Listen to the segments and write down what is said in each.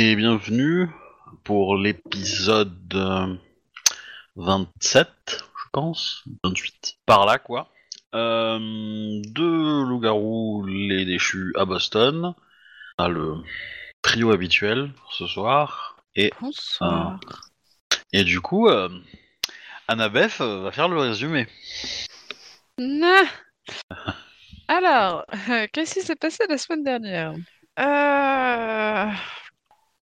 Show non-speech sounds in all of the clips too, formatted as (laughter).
et bienvenue pour l'épisode euh, 27, je pense, 28, par là quoi, euh, de Loup-garou les déchus à Boston, Ah, le trio habituel pour ce soir, et, Bonsoir. et du coup, euh, Annabeth euh, va faire le résumé. Alors, qu'est-ce qui s'est passé la semaine dernière? Euh,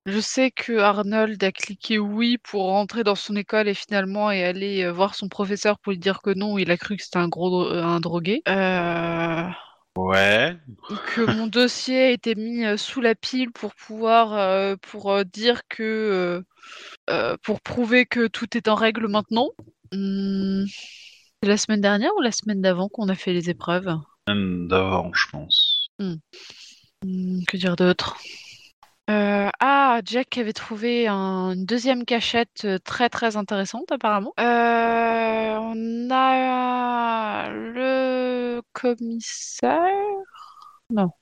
Je sais que Arnold a cliqué oui pour rentrer dans son école et finalement et aller euh, voir son professeur pour lui dire que non, il a cru que c'était un gros dro- un drogué. Euh, Ouais, que mon dossier a été mis euh, sous la pile pour pouvoir euh, pour euh, dire que euh, euh, pour prouver que tout est en règle maintenant. Hmm, C'est la semaine dernière ou la semaine d'avant qu'on a fait les épreuves? D'avant, je pense. Hmm, Que dire d'autre? Euh, Ah, Jack avait trouvé un- une deuxième cachette euh, très très intéressante apparemment. Euh, on a le commissaire?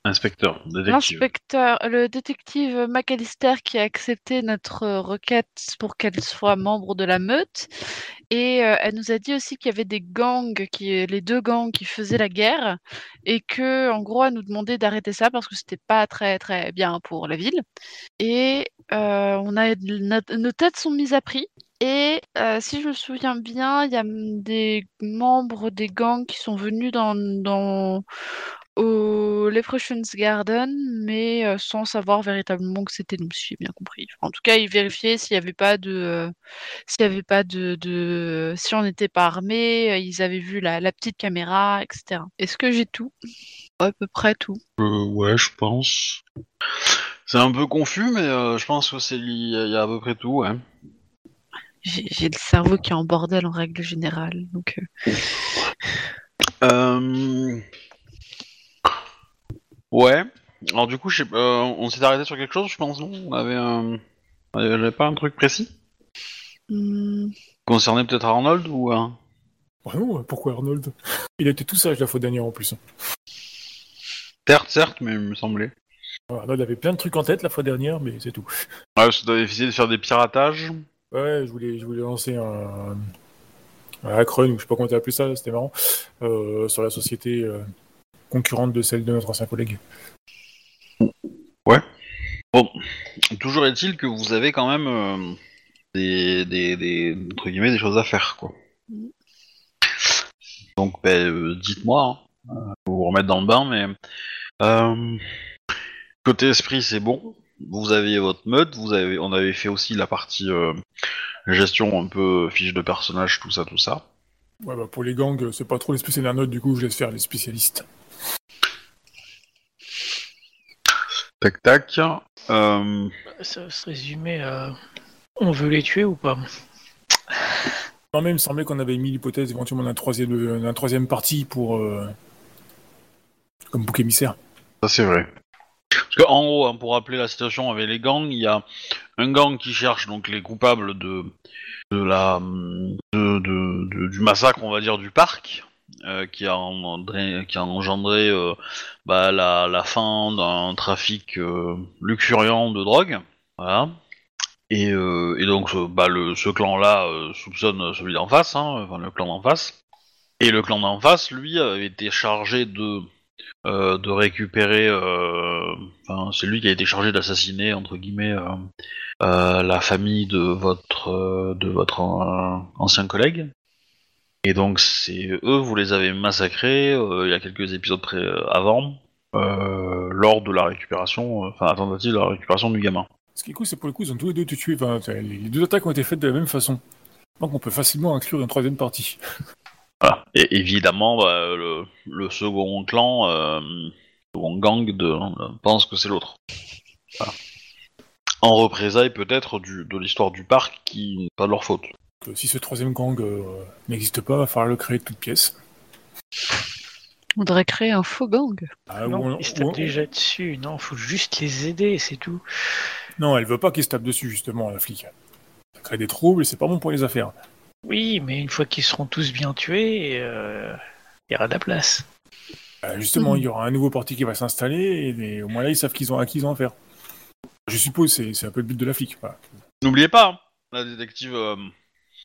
Inspecteur, détective. L'inspecteur, le détective McAllister qui a accepté notre requête pour qu'elle soit membre de la meute. Et euh, elle nous a dit aussi qu'il y avait des gangs, les deux gangs qui faisaient la guerre, et que, en gros, elle nous demandait d'arrêter ça parce que c'était pas très très bien pour la ville. Et euh, on a nos, têtes sont mises à prix. Et euh, si je me souviens bien, il y a des membres des gangs qui sont venus dans, dans au Leprechauns Garden, mais euh, sans savoir véritablement que c'était nous, si j'ai bien compris. En tout cas, ils vérifiaient s'il n'y avait pas de, euh, s'il y avait pas de, de, si on n'était pas armé, euh, ils avaient vu la, la petite caméra, etc. Est-ce que j'ai tout? À peu près tout. Euh, ouais, je pense. C'est un peu confus, mais euh, je pense que c'est il y, a- il y a à peu près tout, ouais. J'ai j'ai le cerveau qui est en bordel en règle générale, donc. euh, Euh... Ouais. Alors du coup, je sais pas, euh, on s'est arrêté sur quelque chose, je pense, non? On avait un... on avait pas un truc précis? Hmm, Concerné peut-être Arnold ou... euh, Bah non, pourquoi Arnold? Il était tout sage la fois dernière en plus. Certes, certes, mais il me semblait. Arnold avait plein de trucs en tête la fois dernière, mais c'est tout. Ouais, ça doit essayer de faire des piratages. Ouais, je voulais, je voulais lancer un, un hack run, ou je sais pas comment t'as appelé ça, c'était marrant, euh, sur la société euh, concurrente de celle de notre ancien collègue. Bon, toujours est-il que vous avez quand même euh, des, des, des, entre guillemets, des choses à faire, quoi. Donc, ben, euh, dites-moi, hein, euh, pour vous remettre dans le bain, mais euh, côté esprit, c'est bon. Vous aviez votre meute, vous avez, on avait fait aussi la partie euh, gestion un peu fiche de personnage, tout ça, tout ça. Ouais, bah pour les gangs, c'est pas trop les spécialistes du coup je laisse faire les spécialistes. Tac tac. Euh, Ça va se résumer à. On veut les tuer ou pas? Non, mais il me semblait qu'on avait mis l'hypothèse éventuellement d'un troisième, d'un troisième parti pour. euh, comme bouc émissaire. Ça c'est vrai. Parce que en gros, hein, pour rappeler la situation avec les gangs, il y a un gang qui cherche donc les coupables de de la de, de- de- du massacre, on va dire, du parc, euh, qui a engendré euh, bah, la, fin d'un trafic euh, luxuriant de drogue. Voilà. Et, donc ce, bah, clan-là soupçonne celui d'en face, hein, le clan d'en face. Et le clan d'en face, lui, avait été chargé de récupérer. c'est lui qui a été chargé d'assassiner entre guillemets la famille de votre ancien collègue. Et donc c'est eux, vous les avez massacrés euh, il y a quelques épisodes près, euh, avant, euh, lors de la récupération, enfin la tentative de la récupération du gamin. Ce qui est cool, c'est pour le coup, ils ont tous les deux été tués. Enfin, les deux attaques ont été faites de la même façon. Donc on peut facilement inclure une troisième partie. (laughs) Voilà. Et évidemment, bah, le, le second clan, le second gang de, pense que c'est l'autre. Voilà. En représailles peut-être de l'histoire du parc qui n'est pas de leur faute. Que si ce troisième gang euh, n'existe pas, il va falloir le créer de toutes pièces. On devrait créer un faux gang. Ah, ou Non, on- ils se tapent on- déjà dessus. Non, faut juste les aider, c'est tout. Non, elle veut pas qu'ils se tapent dessus, justement, la flic. Ça crée des troubles et c'est pas bon pour les affaires. Oui, mais une fois qu'ils seront tous bien tués, euh, il y aura de la place. Euh, justement, Mhm. il y aura un nouveau parti qui va s'installer et, et au moins là, ils savent qu'ils ont à qui ils ont affaire. Je suppose c'est c'est un peu le but de la flic. Voilà. N'oubliez pas, hein, la détective euh,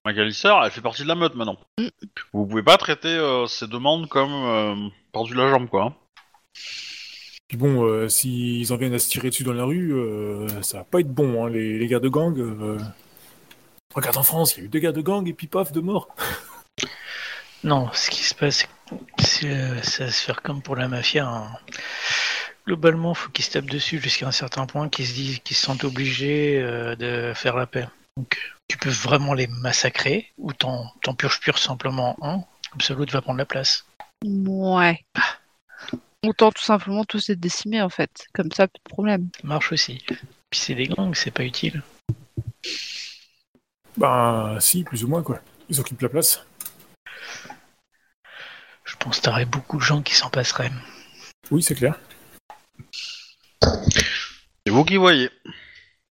McAllister, elle fait partie de la meute maintenant. Mm. Vous pouvez pas traiter euh, ces demandes comme euh, par-dessus la jambe, quoi. hein. Puis bon, euh, s'ils en viennent à se tirer dessus dans la rue, euh, ça va pas être bon, hein, les, les guerres de gang. euh. Regarde en France, il y a eu deux guerres de gang et puis paf, deux morts. (laughs) Non, ce qui se passe, c'est ça va se faire comme pour la mafia. hein. Globalement, faut qu'ils se tapent dessus jusqu'à un certain point, qu'ils se disent qu'ils se sentent obligés euh, de faire la paix. Donc, tu peux vraiment les massacrer, ou t'en t'en purges pur simplement un, comme ça l'autre va prendre la place. Ouais. Autant tout simplement tous être décimés en fait. Comme ça, plus de problème. Ça marche aussi. Puis c'est des gangs, c'est pas utile. Bah si, plus ou moins quoi. Ils occupent la place. Je pense que t'aurais beaucoup de gens qui s'en passeraient. Oui, c'est clair. C'est vous qui voyez.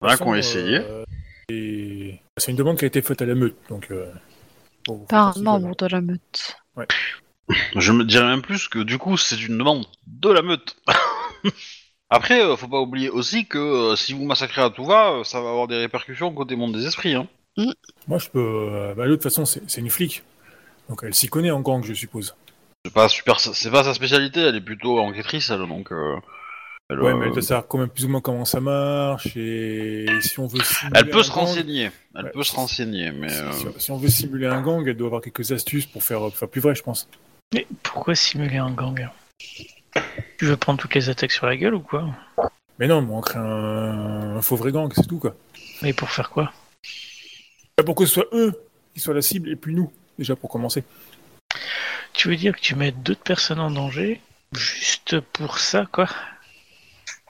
Voilà façon, qu'on a essayé. euh, et c'est une demande qui a été faite à la meute, donc. Euh, Par un membre de la meute. (laughs) Je me dirais même plus que du coup, c'est une demande de la meute. (laughs) Après, euh, faut pas oublier aussi que euh, si vous massacrez à tout va, euh, ça va avoir des répercussions côté monde des esprits. Hein. Moi, je peux. euh, bah, de toute façon, c'est c'est une flic. Donc, elle s'y connaît en gang, je suppose. C'est pas super, c'est pas sa spécialité. Elle est plutôt enquêtrice, elle, donc. Euh, elle, Ouais, euh, mais elle doit savoir quand même plus ou moins comment ça marche et si on veut simuler elle peut un se gang- renseigner. Elle Ouais. peut se renseigner, mais. Si, euh, si- si on veut simuler un gang, elle doit avoir quelques astuces pour faire, faire plus vrai, je pense. Mais pourquoi simuler un gang? Tu veux prendre toutes les attaques sur la gueule ou quoi? Mais non, mais on crée un, un faux vrai gang, c'est tout quoi. Mais pour faire quoi? Bah, Pour que ce soit eux qui soient la cible et puis nous, déjà pour commencer. Tu veux dire que tu mets d'autres personnes en danger juste pour ça, quoi?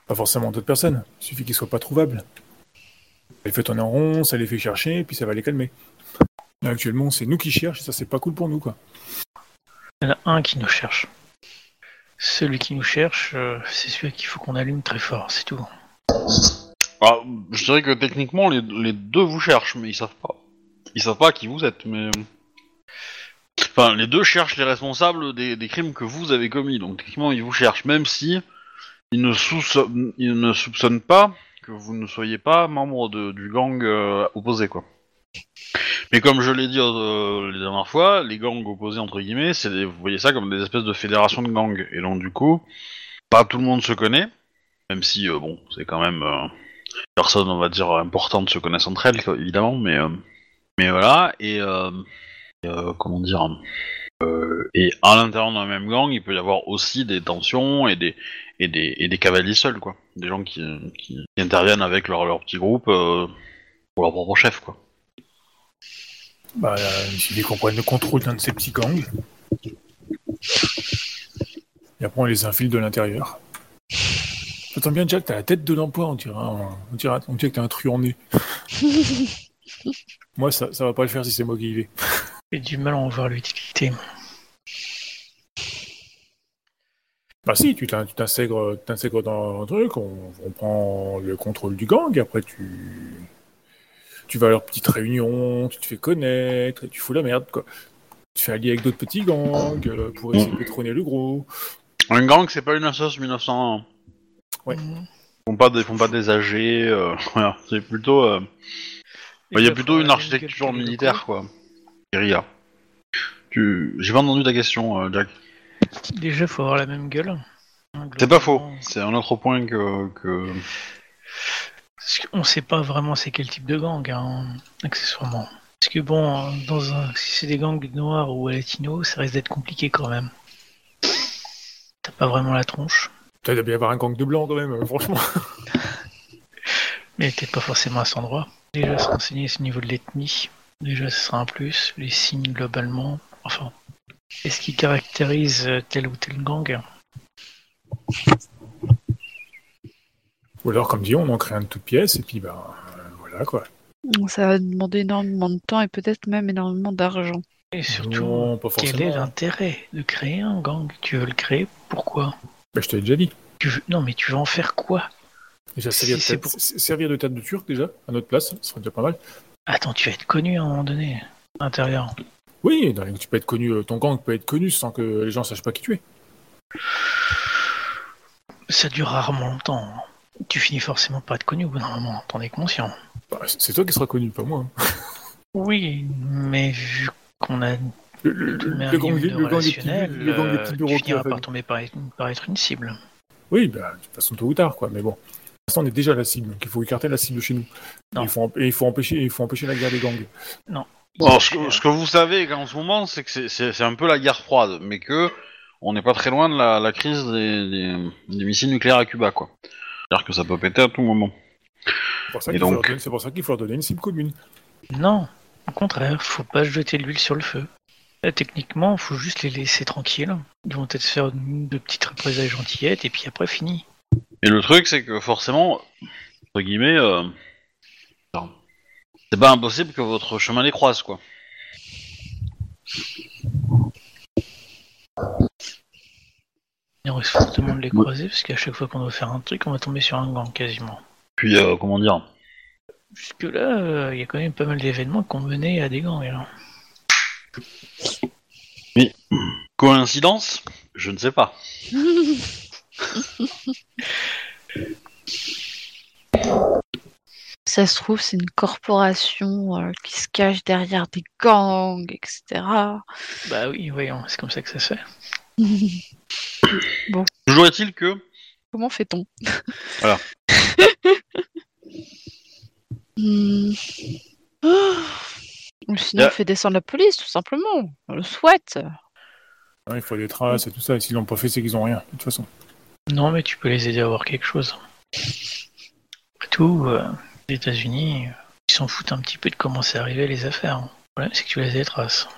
Pas forcément d'autres personnes, il suffit qu'ils soient pas trouvables. Elle fait tourner en rond, ça les fait chercher, et puis ça va les calmer. Là, actuellement, c'est nous qui cherchent, et ça c'est pas cool pour nous quoi. Il y en a un qui nous cherche. Celui qui nous cherche, euh, c'est celui qu'il faut qu'on allume très fort, c'est tout. ah, je dirais que techniquement, les, les deux vous cherchent, mais ils savent pas. Ils savent pas qui vous êtes, mais. Enfin, les deux cherchent les responsables des, des crimes que vous avez commis, donc techniquement, ils vous cherchent, même si ils ne, soupçonnent, ils ne soupçonnent pas que vous ne soyez pas membre de- du gang euh, opposé, quoi. Mais comme je l'ai dit euh, les dernières fois, les gangs opposés, entre guillemets, c'est vous voyez ça comme des espèces de fédérations de gangs. Et donc, du coup, pas tout le monde se connaît, même si, euh, bon, c'est quand même... euh, personnes, on va dire, importantes se connaissent entre elles, évidemment, mais, euh, mais voilà, et, comment dire, euh, et à l'intérieur d'un même gang, il peut y avoir aussi des tensions et des, et des, et des cavaliers seuls, quoi. Des gens qui, qui, qui interviennent avec leur, leur petit groupe euh, pour leur propre chef, quoi. Bah, euh, il suffit qu'on prenne le contrôle d'un de ces petits gangs. Et après, on les infile de l'intérieur. J'entends bien, Jack, t'as la tête de l'emploi, on dirait, un- on dirait, on dirait que t'as un truand nez. (laughs) Moi, ça, ça va pas le faire si c'est moi qui y vais. J'ai du mal à en voir l'utilité. Bah si, tu t'in- tu t'intègres dans un truc, on, on prend le contrôle du gang, et après tu... Tu vas à leur petite réunion, tu te fais connaître, et tu fous la merde, quoi. Tu fais allier avec d'autres petits gangs euh, pour essayer de pétronner le gros. Un gang, c'est pas une assoce 1901. Ouais. Mhm. Ils font pas des, font pas des AG, euh, (laughs) voilà, c'est plutôt... euh, Il y a plutôt une architecture militaire, quoi. Guérilla. Tu... J'ai pas entendu ta question, euh, Jack. Déjà, faut avoir la même gueule. C'est pas faux. C'est un autre point que... que... Parce qu'on sait pas vraiment c'est quel type de gang, hein, accessoirement. Parce que bon, dans un, si c'est des gangs noirs ou latinos, ça risque d'être compliqué quand même. T'as pas vraiment la tronche. Putain, il doit bien y avoir un gang de blancs quand même, euh, franchement. (laughs) Mais peut-être pas forcément à cet endroit. Déjà, se renseigner au niveau de l'ethnie. Déjà, ce sera un plus. Les signes globalement. Enfin, est-ce qui caractérise euh, tel ou tel gang? Ou alors, comme dit, on en crée un de toutes pièces, et puis bah euh, voilà quoi. Ça va demander énormément de temps et peut-être même énormément d'argent. Et surtout, non, pas quel est l'intérêt de créer un gang? Tu veux le créer? Pourquoi? Bah, je te l'ai déjà dit. tu veux... Non, mais tu veux en faire quoi? Déjà, Si servir, de tête- pour- s- servir de tête de turc déjà, à notre place, ça serait déjà pas mal. Attends, tu vas être connu à un moment donné, à l'intérieur. Oui, tu peux être connu, euh, ton gang peut être connu sans que les gens sachent pas qui tu es. Ça dure rarement longtemps. hein. tu finis forcément par être connu au bout d'un moment, t'en es conscient. Bah, c'est toi qui seras connu, pas moi. hein. Oui, mais vu qu'on a Le, le, le, gang, de le gang des petits, relationnel, le gang des petits tu bureaux qui finiras par tomber par, par être une cible. Oui, bah, de toute façon, tôt ou tard, quoi. Mais bon, l'instant, on est déjà la cible, donc il faut écarter la cible de chez nous. Non. Et il, faut, em- et il, faut empêcher, il faut empêcher la guerre des gangs. Alors, ce, que, ce que vous savez en ce moment, c'est que c'est- un peu la guerre froide, mais que on n'est pas très loin de la, la crise des, des- des missiles nucléaires à Cuba, quoi. C'est-à-dire que ça peut péter à tout moment. C'est pour ça qu'il faut, donc leur donner- c'est pour ça qu'il faut leur donner une cible commune. Non, au contraire, faut pas jeter de l'huile sur le feu. Là, techniquement, faut juste les laisser tranquilles. Ils vont peut-être faire de petites représailles gentillettes et puis après fini. Et le truc, c'est que forcément, entre guillemets, euh, c'est pas impossible que votre chemin les croise, quoi. Il risque fortement de les croiser parce qu'à chaque fois qu'on doit faire un truc, on va tomber sur un gang quasiment. Puis, euh, comment dire? Jusque là, il y a quand même pas mal d'événements qui ont mené à des gangs. Alors. Coïncidence? Je ne sais pas. (laughs) (laughs) Ça se trouve, c'est une corporation euh, qui se cache derrière des gangs, etc. Bah oui, voyons, c'est comme ça que ça se fait. (laughs) Toujours est-il que Comment fait-on? Voilà. (laughs) Hmm. Oh. Ou sinon, Yeah. on fait descendre la police, tout simplement. On le souhaite. Hein, il faut des traces et tout ça. Et s'ils l'ont pas fait, c'est qu'ils ont rien, de toute façon. Non, mais tu peux les aider à avoir quelque chose. Après tout, euh, les États-Unis, euh, ils s'en foutent un petit peu de comment c'est arrivé les affaires. Le problème, c'est que tu laisses des traces.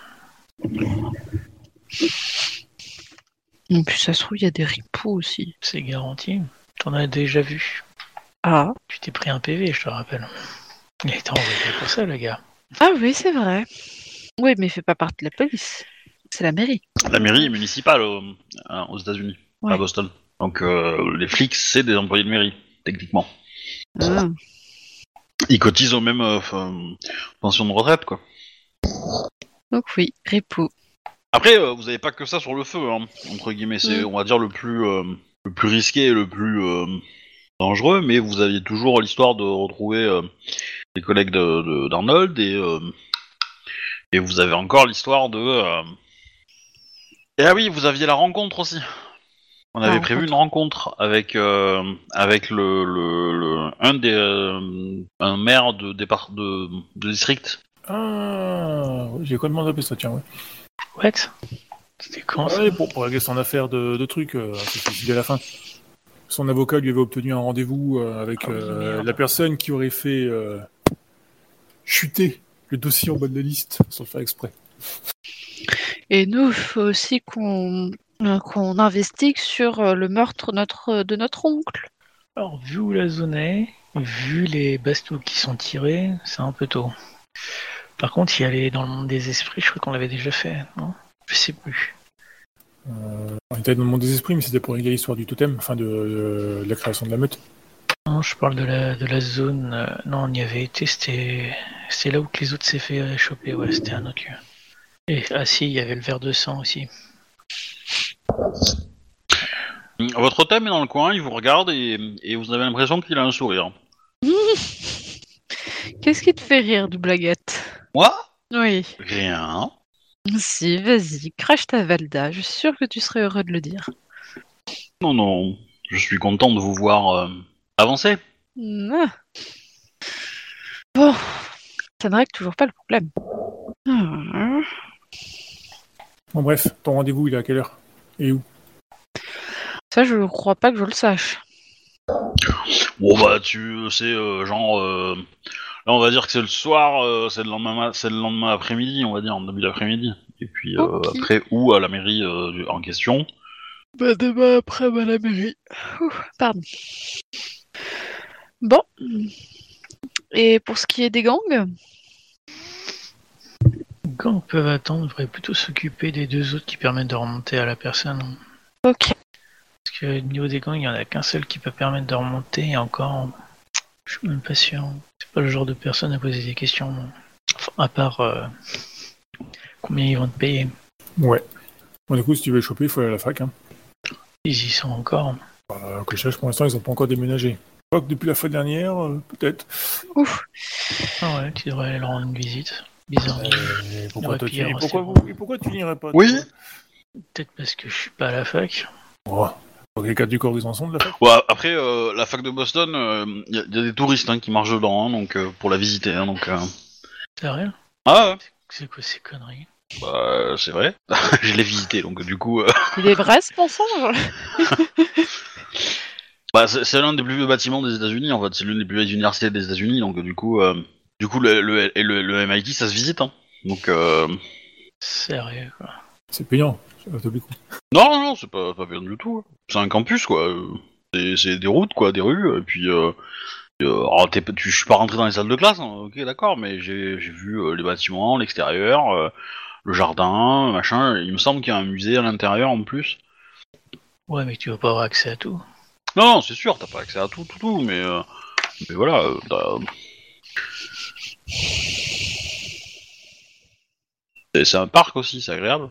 Et puis, ça se trouve, il y a des ripoux aussi. C'est garanti. T'en as déjà vu. Ah. Tu t'es pris un PV, je te rappelle. Il a été envoyé pour ça, le gars. Ah oui, c'est vrai. Oui, mais il fait pas partie de la police. C'est la mairie. la mairie est municipale euh, aux États-Unis, Ouais. à Boston. Donc, euh, les flics, c'est des employés de mairie, techniquement. Ah. Ils cotisent aux mêmes euh, f- pensions de retraite, quoi. Donc oui, ripoux. Après, euh, vous avez pas que ça sur le feu, hein, entre guillemets. C'est, Mm. on va dire, le plus, euh, le plus risqué et le plus euh, dangereux, mais vous aviez toujours l'histoire de retrouver euh, les collègues de, de- d'Arnold et, euh, et vous avez encore l'histoire de. euh, Et ah oui, vous aviez la rencontre aussi. On avait La prévu une rencontre avec euh, avec le, le, le- un des euh, un maire de départ de, de district. Ah, oui, j'ai complètement zappé ça, tiens, ouais. What C'était quand ça Ouais, pour, pour régler son affaire de, de trucs, euh, c'est à la fin. Son avocat lui avait obtenu un rendez-vous euh, avec Ah oui, euh, la personne qui aurait fait euh, chuter le dossier en bas de la liste, sans le faire exprès. Et nous, il faut aussi qu'on qu'on investigue sur euh, le meurtre notre, de notre oncle. Alors, vu où la zone est, vu les bastos qui sont tirés, c'est un peu tôt. Par contre, y aller dans le monde des esprits, je crois qu'on l'avait déjà fait, non? Je sais plus. Euh, on était dans le monde des esprits, mais c'était pour régler l'histoire du totem, enfin de, de la création de la meute. Non, je parle de la, de la zone. euh, non, on y avait été, c'était c'était là où que les autres s'est fait euh, choper, ouais, c'était un autre lieu. Et, ah si, il y avait le verre de sang aussi. Votre thème est dans le coin, il vous regarde et, et vous avez l'impression qu'il a un sourire. (laughs) Qu'est-ce qui te fait rire, du blaguette? Moi? Oui. Rien. Si, vas-y, crache ta Valda. Je suis sûre que tu serais heureux de le dire. Non, non. Je suis content de vous voir euh, avancer. Ah. Bon, ça ne règle toujours pas le problème. Bon bref, ton rendez-vous il est à quelle heure? Et où? Ça, je ne crois pas que je le sache. Bon bah tu c'est euh, genre euh, là on va dire que c'est le soir, euh, c'est le lendemain c'est le lendemain après-midi, on va dire en début d'après-midi. Et puis euh, après où à la mairie euh, en question. Bah, demain après, à la mairie. Ouh, pardon. Bon. Et pour ce qui est des gangs? Gang peuvent attendre, devrait plutôt s'occuper des deux autres qui permettent de remonter à la personne. Ok. Parce que au niveau des gangs, il n'y en a qu'un seul qui peut permettre de remonter, et encore, je suis même pas sûr. C'est pas le genre de personne à poser des questions. Enfin, à part euh, combien ils vont te payer. Ouais. Bon, du coup, si tu veux les choper, il faut aller à la fac. Hein. Ils y sont encore. Euh, que je sache, pour l'instant, ils ont pas encore déménagé. crois que depuis la fois dernière, euh, peut-être. Ouf. Ah ouais, tu devrais aller leur rendre une visite. Bizarre. Euh, pourquoi, toi, tu... et pourquoi, c'est vous... et pourquoi tu n'irais pas Oui. Peut-être parce que je suis pas à la fac. Oh. Les cas du corps sont de la fac Ouais, après, euh, la fac de Boston, il y, a- y a des touristes hein, qui marchent dedans, hein, donc euh, pour la visiter. hein, donc, euh. Sérieux Ah ouais, C'est quoi ces conneries? Bah, c'est vrai. (laughs) je l'ai visité, donc du coup, euh, Il est vrai ce mensonge bah, c'est c'est l'un des plus vieux bâtiments des États-Unis. En fait, c'est l'une des plus vieilles universités des États-Unis, donc du coup, euh, du coup, le, le, le, le MIT, ça se visite. Hein. Donc, euh... Sérieux, quoi. C'est payant. Non, non, non, c'est pas, pas bien du tout. C'est un campus, quoi. C'est c'est des routes, quoi, des rues, et puis. Euh... euh, alors, pas- tu, je suis pas rentré dans les salles de classe, hein, ok, d'accord, mais j'ai j'ai vu euh, les bâtiments, l'extérieur, euh, le jardin, machin. Il me semble qu'il y a un musée à l'intérieur en plus. Ouais, mais tu vas pas avoir accès à tout. Non, non, c'est sûr, t'as pas accès à tout, tout, tout, mais, euh, mais voilà, euh, t'as- C'est- c'est un parc aussi, c'est agréable.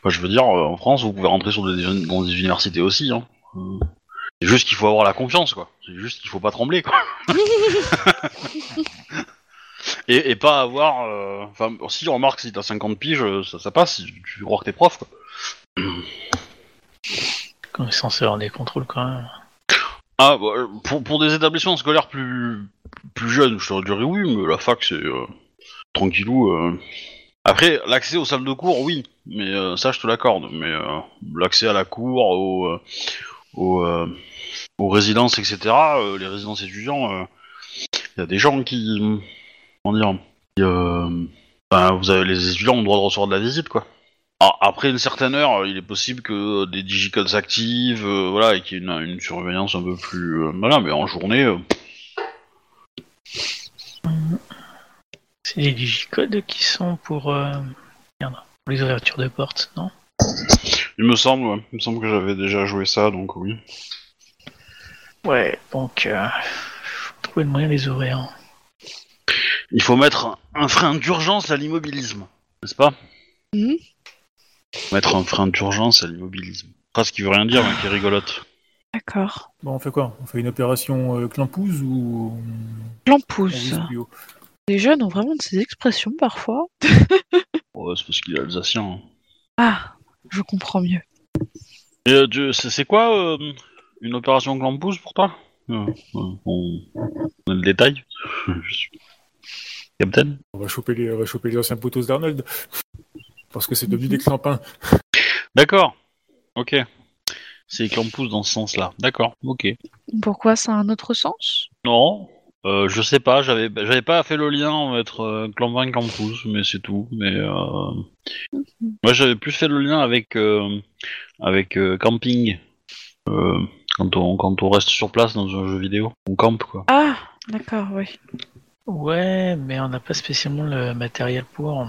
Enfin, je veux dire, euh, en France, vous pouvez rentrer sur des, dans des universités aussi. Hein. C'est juste qu'il faut avoir la confiance, quoi. C'est juste qu'il faut pas trembler, quoi. (laughs) et, et pas avoir... euh, Enfin, si, remarque, si t'as 50 piges, euh, ça, ça passe, si tu crois que t'es prof, quoi. Comme est censé avoir des contrôles quand même. Ah, bah, pour, pour des établissements scolaires plus, plus jeunes, je te dirais oui, mais la fac, c'est euh, tranquillou. euh. Après, l'accès aux salles de cours, oui, mais euh, ça, je te l'accorde. Mais l'accès à la cour, aux, aux, résidences, etc., les résidences étudiants, il y a des gens qui... Comment dire ben, vous avez, Les étudiants ont le droit de recevoir de la visite, quoi. Alors, après une certaine heure, il est possible que des digicodes s'activent, voilà, et qu'il y ait une, surveillance un peu plus... voilà, mais en journée... C'est les digicodes qui sont pour, euh, merde, pour les ouvertures de portes, non? Il me semble, ouais, il me semble que j'avais déjà joué ça, donc oui. Ouais, donc euh, faut trouver le moyen de les ouvrir. Il faut mettre un, un frein d'urgence à l'immobilisme, n'est-ce pas? Mhm. Mettre un frein d'urgence à l'immobilisme. Phrase qui veut rien dire, mais qui est rigolote. D'accord. Bon, on fait quoi? On fait une opération euh, clampouse ou on haut? Les jeunes ont vraiment de ces expressions parfois. (laughs) Ouais, c'est parce qu'il est alsacien. hein. Ah, je comprends mieux. Et euh, tu- c'est c'est quoi euh, une opération Glampouze pour toi? Euh, euh, on... on a le détail (laughs) Je suis- Captain On va choper les, on va choper les anciens potos d'Arnold. Parce que c'est devenu des clampins. D'accord. Ok. C'est Glampouze dans ce sens-là. D'accord. Ok. Pourquoi ça a un autre sens? Non. Euh, je sais pas, j'avais j'avais pas fait le lien entre euh, Clampin et Clampouze, mais c'est tout. Mais euh... moi j'avais plus fait le lien avec euh, avec euh, camping. Euh, quand on quand on reste sur place dans un jeu vidéo, on campe quoi. Ah, d'accord, oui. Ouais, mais on n'a pas spécialement le matériel pour.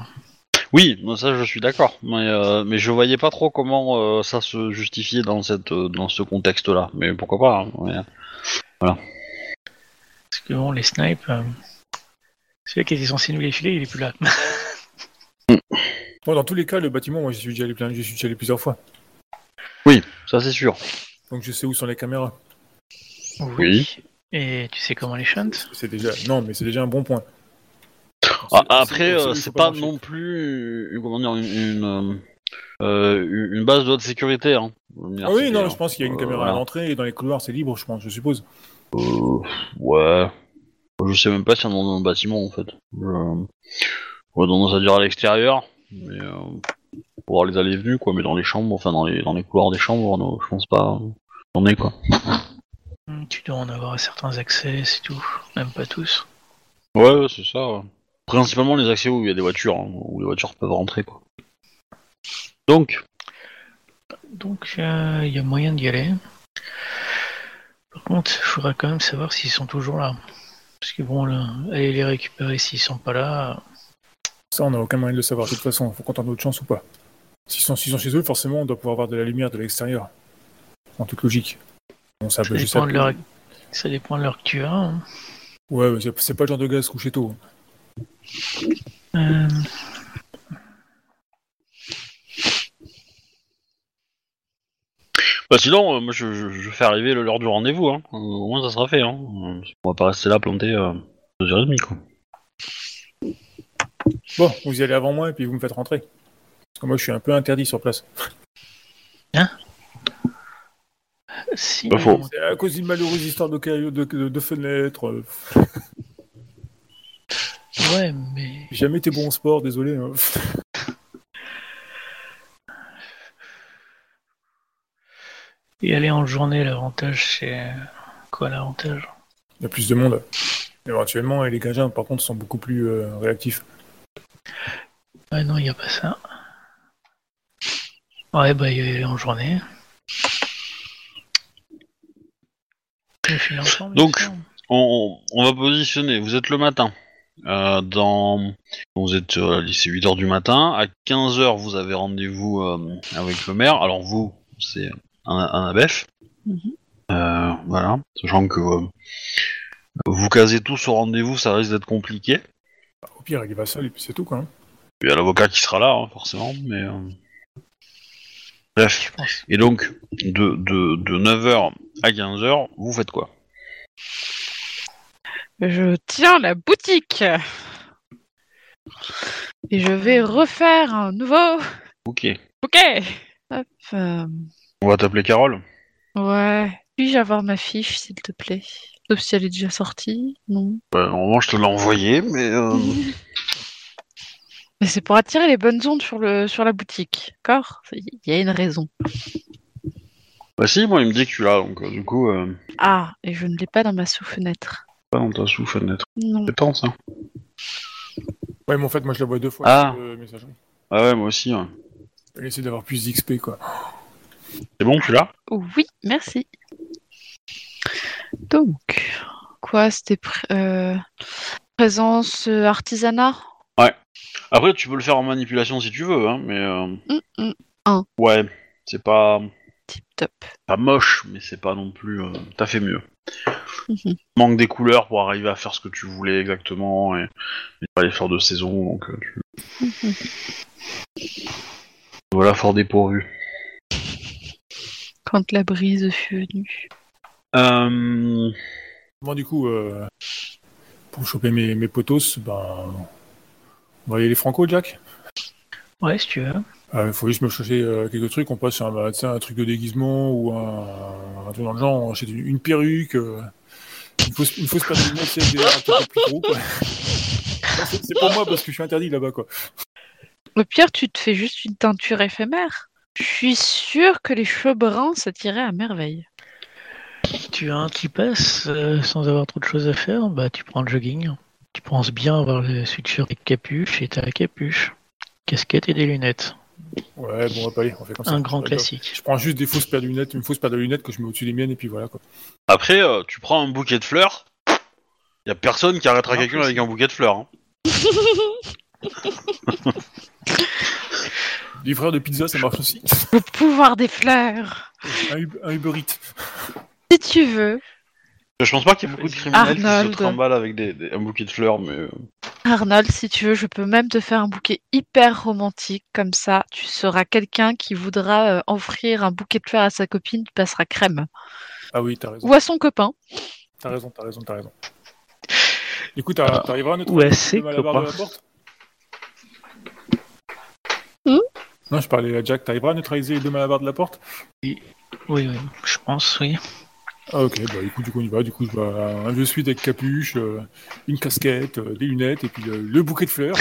Oui, ça je suis d'accord, mais euh, mais je voyais pas trop comment euh, ça se justifiait dans cette euh, dans ce contexte-là. Mais pourquoi pas hein, ouais. Parce que bon, les snipes, euh, celui qui était censé nous les filer, il est plus là. Bon, dans tous les cas, le bâtiment, moi, j'y suis déjà allé, plein... j'y suis déjà allé plusieurs fois. Ça c'est sûr. Donc je sais où sont les caméras. Oui. Et tu sais comment les shunt C'est déjà... Non, mais c'est déjà un bon point. Ah, après, c'est- euh, c'est pas non plus une, comment dire, une, une, euh, euh, une base de haute sécurité. Hein. Ah oui, non, je pense qu'il y a une Euh, caméra à l'entrée et dans les couloirs, c'est libre, je pense, je suppose. Euh, ouais. Je sais même pas si on est dans un bâtiment en fait. Je- J'aurais tendance à dire à l'extérieur, mais euh, pour voir les allées et venues quoi. Mais dans les chambres, enfin dans les dans les couloirs des chambres, non, je pense pas. On est quoi. Hmm, Tu dois en avoir certains accès, c'est tout. Même pas tous. Ouais, ouais, c'est ça. ouais. Principalement les accès où il y a des voitures, hein, où les voitures peuvent rentrer quoi. Donc, Donc euh, il y a moyen d'y aller. Par contre, il faudra quand même savoir s'ils sont toujours là. Parce que bon, là, aller les récupérer s'ils sont pas là. Ça, on n'a aucun moyen de le savoir. De toute façon, faut qu'on tente notre chance ou pas. S'ils sont, s'ils sont chez eux, forcément, on doit pouvoir avoir de la lumière de l'extérieur. En toute logique. Bon, ça Ça peut juste dépend, de leur... ça dépend de l'heure que tu as. hein. Ouais, c'est pas le genre de gaz couché tôt. Euh, Bah sinon, euh, moi je, je, je fais arriver le- l'heure du rendez-vous, hein. Euh, au moins ça sera fait. Hein. On va pas rester là planté euh, deux heures et demie, quoi. Bon, vous y allez avant moi et puis vous me faites rentrer. Parce que moi, je suis un peu interdit sur place. Si, Pas faux. C'est à cause d'une malheureuse histoire de, cailloux- de, de, de fenêtres. Euh, Ouais, mais J'ai jamais été bon au sport, désolé. hein. y aller en journée, l'avantage, c'est quoi l'avantage? Il y a plus de monde. Éventuellement, et les gagins, par contre, sont beaucoup plus euh, réactifs. Ouais, non, il n'y a pas ça. Ouais, bah, y aller en journée. Donc, on va positionner, vous êtes le matin. Euh, dans... Vous êtes euh, lycée 8h du matin. À 15h, vous avez rendez-vous euh, avec le maire. Alors vous, c'est un, un ABEF. Mhm. Euh, voilà. Sachant que euh, vous casez tous au rendez-vous, ça risque d'être compliqué. Au pire, il y va seul et puis c'est tout, quoi. hein. Il y a l'avocat qui sera là, hein, forcément, mais... euh, Bref. Et donc, de, de, de 9h à 15h, vous faites quoi? Je tiens la boutique. Et je vais refaire un nouveau Ok. bouquet. Hop. euh, On va t'appeler Carole Ouais. Puis-je avoir ma fiche, s'il te plaît? Sauf si elle est déjà sortie. Non? Ouais, Normalement, je te l'ai envoyé, mais... euh, (laughs) Mais c'est pour attirer les bonnes ondes sur, le, sur la boutique. D'accord? Il y a une raison. Bah si, moi il me dit que tu l'as, donc euh, du coup, euh, Ah, et je ne l'ai pas dans ma sous-fenêtre. Pas dans ta sous-fenêtre. Non. C'est temps ça. Ouais, mais en fait, moi, je la vois deux fois. Ah. le. Ah ouais, moi aussi. ouais. Essayer d'avoir plus d'XP, quoi. C'est bon, tu l'as? Oui, merci. Donc, quoi C'était pr- euh, présence euh, artisanat? Après, tu peux le faire en manipulation si tu veux, hein, mais... euh, Hum, hum. Ouais, c'est pas... Tip top. pas moche, mais c'est pas non plus... euh, T'as fait mieux. Mhm. Manque des couleurs pour arriver à faire ce que tu voulais exactement, et, et pas les fleurs de saison, donc euh, tu... Voilà, fort dépourvu. Quand la brise fut venue. Euh... Bon, du coup, euh, pour choper mes, mes potos, ben, on va y aller franco, Jack? Ouais, si tu veux. Il faut juste me chercher euh, quelques trucs. On passe sur un, un truc de déguisement ou un, un truc dans le genre. On achète une, une perruque, euh, une fausse, une fausse paire de lunettes, c'est des verres un petit peu plus gros. C'est pour moi parce que je suis interdit là-bas, quoi. Au pire, tu te fais juste une teinture éphémère. Je suis sûre que les cheveux bruns, ça tirait à merveille. Tu as un qui passe euh, sans avoir trop de choses à faire, bah tu prends le jogging. Tu penses bien avoir le sweatshirt avec capuche et t'as la capuche. Casquette et des lunettes. Ouais, bon, on va pas aller. On fait comme ça. Un grand classique. Je prends juste des fausses paires de lunettes, une fausse paire de lunettes que je mets au-dessus des miennes et puis voilà, quoi. Après, euh, tu prends un bouquet de fleurs, y a personne qui arrêtera Ah, quelqu'un avec un bouquet de fleurs. hein. (laughs) Livreur de pizza, ça marche aussi. Le pouvoir des fleurs. Un, un Uber Eats. Si tu veux, Je pense pas qu'il y ait beaucoup de criminels qui se trimballent avec des, des- un bouquet de fleurs, mais... euh, Arnold, si tu veux, je peux même te faire un bouquet hyper romantique. Comme ça, tu seras quelqu'un qui voudra euh, offrir un bouquet de fleurs à sa copine, tu passeras crème. Ah oui, t'as raison. Ou à son copain. T'as raison, t'as raison, t'as raison. Du coup, t'arriveras à notre Ouais, c'est le malabar de la copain. porte Hmm Non, je parlais à Jack. T'arriveras à neutraliser les deux malabars de la porte? Oui, oui, je pense, oui. Ah ok, bah écoute, du coup on y va. Du coup, je vois un vieux suite avec capuche, euh, une casquette, euh, des lunettes et puis le, le bouquet de fleurs.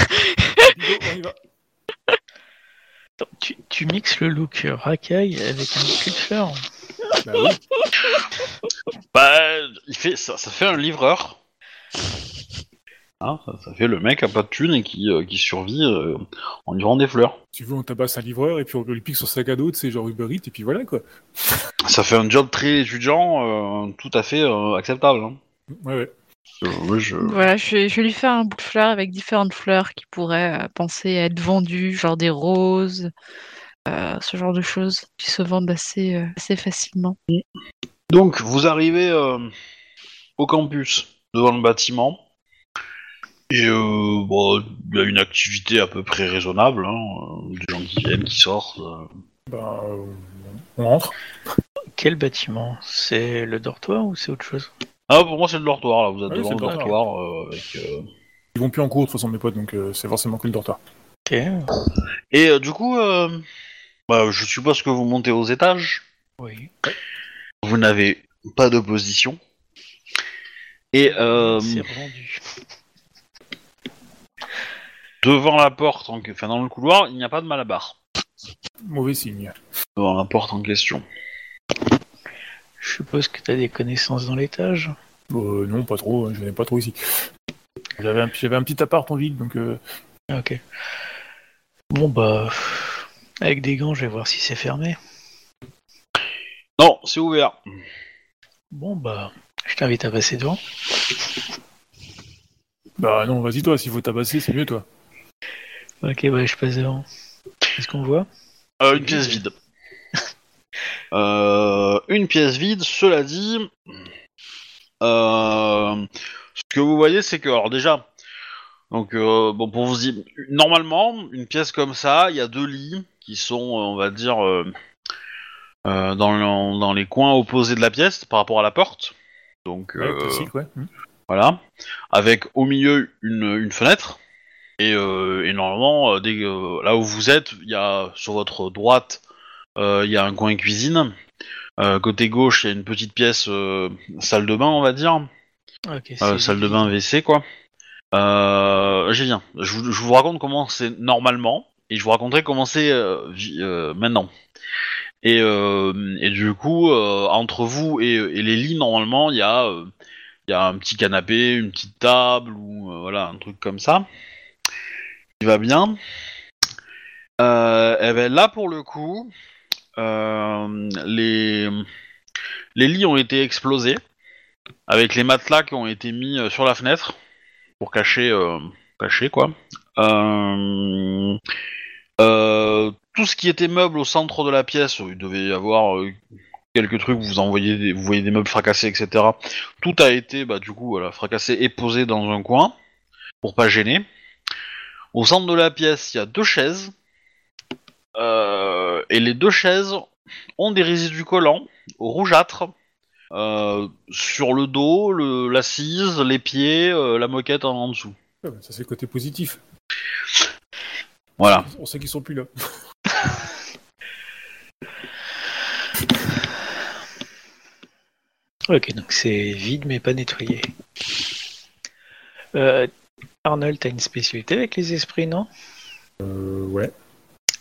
Et puis, go, on y va. Attends, Tu, tu mixes le look racaille avec un bouquet de fleurs. Bah oui. Bah, il fait, ça, ça fait un livreur. Hein, ça, ça fait le mec à pas de thune et qui, euh, qui survit euh, en livrant des fleurs. Tu veux, on tabasse un livreur et puis on lui pique sur sac à dos, tu sais, genre Uber Eats et puis voilà quoi. Ça fait un job très étudiant, euh, tout à fait euh, acceptable. Hein. Ouais, ouais. Euh, ouais, je... Voilà, je vais, je vais lui faire un bouquet de fleurs avec différentes fleurs qui pourraient euh, penser être vendues, genre des roses, euh, ce genre de choses qui se vendent assez, euh, assez facilement. Donc, vous arrivez euh, au campus, devant le bâtiment. Et euh, bon, il y a une activité à peu près raisonnable. Hein, euh, des gens qui viennent, qui sortent. Bah, euh, on rentre. Quel bâtiment? C'est le dortoir ou c'est autre chose? Ah, pour moi, c'est le dortoir, là. Vous êtes Ah oui, devant le dortoir. dortoir. euh, avec, euh, Ils vont plus en cours de toute façon mes potes, donc euh, c'est forcément que le dortoir. Ok. Et euh, du coup, euh, bah, je suppose que vous montez aux étages? Oui. Vous n'avez pas d'opposition? Et euh, C'est rendu. Devant la porte, en... enfin dans le couloir, il n'y a pas de malabar. Mauvais signe. Devant la porte en question. Je suppose que t'as des connaissances dans l'étage. Euh, non, pas trop, hein, je venais pas trop ici. J'avais un, j'avais un petit appart en ville, donc euh, Ah, Ok. Bon bah, avec des gants, je vais voir si c'est fermé. Non, c'est ouvert. Bon bah, je t'invite à passer devant. bah non, vas-y toi, s'il faut tabasser, c'est mieux toi. Ok, je passe devant. Qu'est-ce qu'on voit? Euh, une pièce vide. (laughs) Euh, une pièce vide, cela dit. euh, ce que vous voyez, c'est que, alors déjà, donc, euh, bon, pour vous dire, normalement, une pièce comme ça, il y a deux lits qui sont, on va dire, euh, euh, dans, le- dans les coins opposés de la pièce par rapport à la porte. Donc, Ouais, euh, classique, ouais. Hmm. voilà, avec au milieu une, une fenêtre. Et, euh, et normalement, euh, dès que- euh, là où vous êtes, il y a sur votre droite, il y a un coin cuisine. Côté gauche, il y a une petite pièce salle de bain, on va dire, salle de bain WC quoi. J'y viens. Je vous, je vous raconte comment c'est normalement et je vous raconterai comment c'est euh, euh, maintenant. Et, euh, et du coup, entre vous et, et les lits, normalement, il y y a un petit canapé, une petite table ou voilà un truc comme ça va bien? Euh, et ben là pour le coup, euh, les les lits ont été explosés avec les matelas qui ont été mis euh, sur la fenêtre pour cacher cacher quoi. Tout ce qui était meuble au centre de la pièce, il devait y avoir quelques trucs, vous envoyez vous voyez des meubles fracassés, etc. Tout a été, bah, du coup, voilà, fracassé et posé dans un coin pour pas gêner. Au centre de la pièce, il y a deux chaises. Euh, et les deux chaises ont des résidus collants rougeâtres euh, sur le dos, le- l'assise, les pieds, euh, la moquette en, en dessous. Ouais, bah, ça c'est le côté positif. Voilà. On sait qu'ils sont plus là. (laughs) Ok, donc c'est vide mais pas nettoyé. Euh, Arnold, t'as une spécialité avec les esprits, non? Euh, ouais.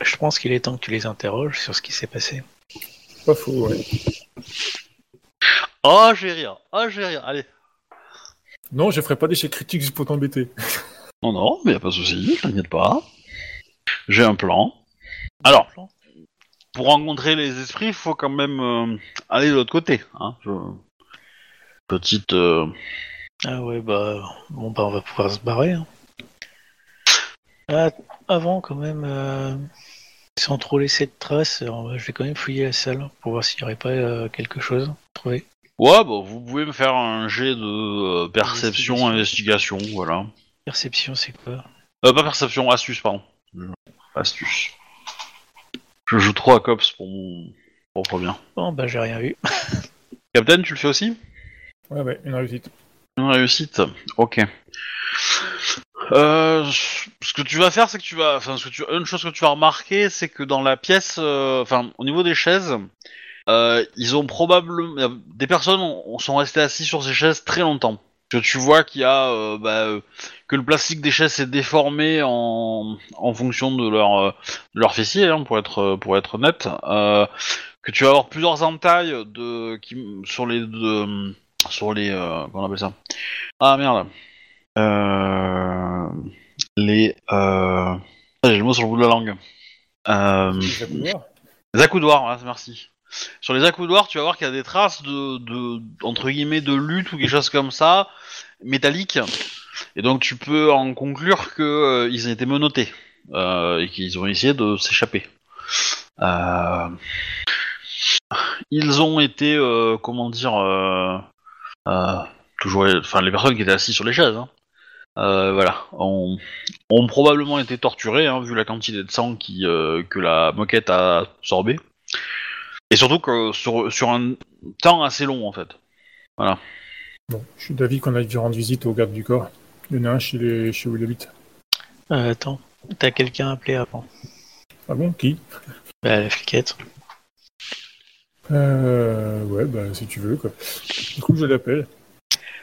Je pense qu'il est temps que tu les interroges sur ce qui s'est passé. Pas faux, ouais. Oh, je vais rire. Oh, je vais rire. Allez. Non, je ferai pas d'échec critique juste pour t'embêter. Non, non, mais y a pas de souci, t'inquiète pas. J'ai un plan. Alors, pour rencontrer les esprits, il faut quand même euh, aller de l'autre côté. Hein. Je- Petite. euh, Ah ouais, bah, bon, bah, on va pouvoir se barrer. hein. Ah, avant, quand même, euh, sans trop laisser de traces, euh, je vais quand même fouiller la salle pour voir s'il n'y aurait pas euh, quelque chose à trouver. Ouais, bah, vous pouvez me faire un jet de euh, perception, Investigation. investigation, voilà. Perception, c'est quoi? Euh, pas perception, astuce, pardon. Astuce. Je joue trop à cops pour mon propre bien. Bon, bah, j'ai rien vu. (laughs) Captain, tu le fais aussi? Ouais, ouais, une réussite. Une réussite, ok. Euh, ce que tu vas faire, c'est que tu vas, enfin, ce que tu, une chose que tu vas remarquer, c'est que dans la pièce, euh, enfin, au niveau des chaises, euh, ils ont probablement, des personnes ont- sont restées assises sur ces chaises très longtemps. Que tu vois qu'il y a, euh, bah, euh, que le plastique des chaises s'est déformé en, en fonction de leur, euh, de leur fessier, hein, pour être, euh, pour être honnête. Euh, que tu vas avoir plusieurs entailles de, qui, sur les, de, sur les, euh, comment on appelle ça Ah merde. Euh, les, euh... ah, j'ai le mot sur le bout de la langue. Les accoudoirs. les accoudoirs, voilà, merci. Sur les accoudoirs, tu vas voir qu'il y a des traces de, de, entre guillemets, de lutte ou quelque chose comme ça, métalliques. Et donc tu peux en conclure que ils ont été menottés et qu'ils ont essayé de s'échapper. Ils ont été, comment dire, toujours, enfin les personnes qui étaient assises sur les chaises, hein, euh, voilà, ont, ont probablement été torturées, hein, vu la quantité de sang qui, euh, que la moquette a absorbé. Et surtout que sur, sur un temps assez long en fait. Bon, je suis d'avis qu'on aille rendre visite au garde du corps. Il y en a un chez, les... chez où il habite. Euh, attends, t'as quelqu'un appelé avant Ah bon Qui? Bah, la fliquette. Euh. Ouais, bah si tu veux, quoi. Du coup, je l'appelle.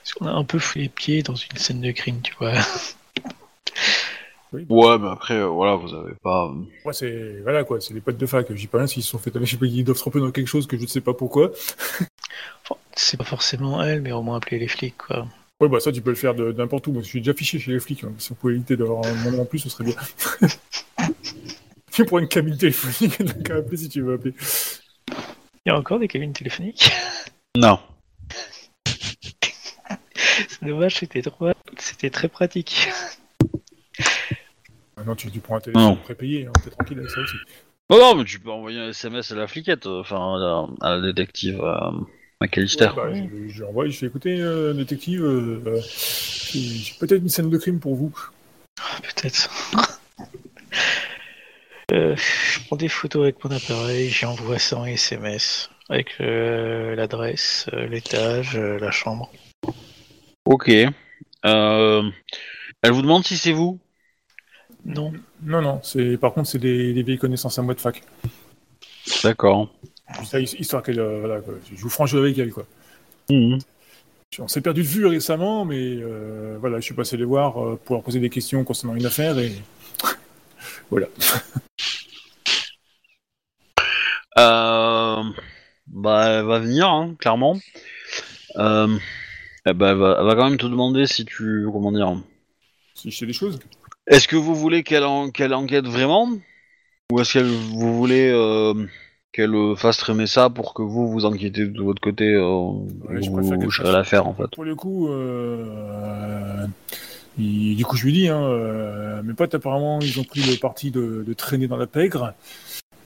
Parce qu'on a un peu fouillé les pieds dans une scène de crime, tu vois. (laughs) Ouais, mais après, euh, voilà, vous avez pas. euh, Moi, c'est. Voilà, quoi, c'est les potes de fac. J'y pas rien s'ils se sont fait. Je sais pas, ils doivent se tromper dans quelque chose que je ne sais pas pourquoi. (laughs) Enfin, c'est pas forcément elle, mais au moins appeler les flics, quoi. Ouais, bah ça, tu peux le faire de de n'importe où. Moi, je suis déjà fiché chez les flics. hein. Si on pouvait éviter d'avoir un moment en plus, ce serait bien. (laughs) tu prends une cabine téléphonique, donc qu'à appeler si tu veux appeler. Il y a encore des cabines téléphoniques (laughs) Non. C'est dommage, c'était trop... c'était très pratique. Maintenant, tu, tu prends un téléphone Non. prépayé. Hein. T'es tranquille avec ça aussi. Non, non, mais tu peux envoyer un SMS à la fliquette, euh, enfin, à, la- à la détective euh, McAllister. Ouais, bah, je, je lui envoie, je fais écouter, euh, détective, euh, euh, j'ai j'ai peut-être une scène de crime pour vous. Peut-être. Euh, je prends des photos avec mon appareil, j'envoie ça en SMS. Avec euh, l'adresse, euh, l'étage, euh, la chambre. Ok. Euh, elle vous demande si c'est vous? Non. Non, non, c'est par contre, c'est des, des vieilles connaissances à moi de fac. D'accord. Ça, histoire qu'elle, euh, voilà, quoi. je vous franchis avec elle, quoi. Mhm. On s'est perdu de vue récemment, mais euh, voilà, je suis passé les voir euh, pour leur poser des questions concernant une affaire et voilà. (laughs) Euh, bah, elle va venir, hein, clairement. Euh, eh ben, elle, va, elle va quand même te demander si tu. Comment dire Si je sais des choses. Est-ce que vous voulez qu'elle en- qu'elle enquête vraiment? Ou est-ce que vous voulez euh, qu'elle euh, fasse traîner ça pour que vous vous enquêtez de votre côté euh, je vous préfère qu'elle fasse- l'affaire en fait? Pour le coup, euh, il- du coup, je lui dis, hein, euh, mes potes apparemment, ils ont pris le parti de, de traîner dans la pègre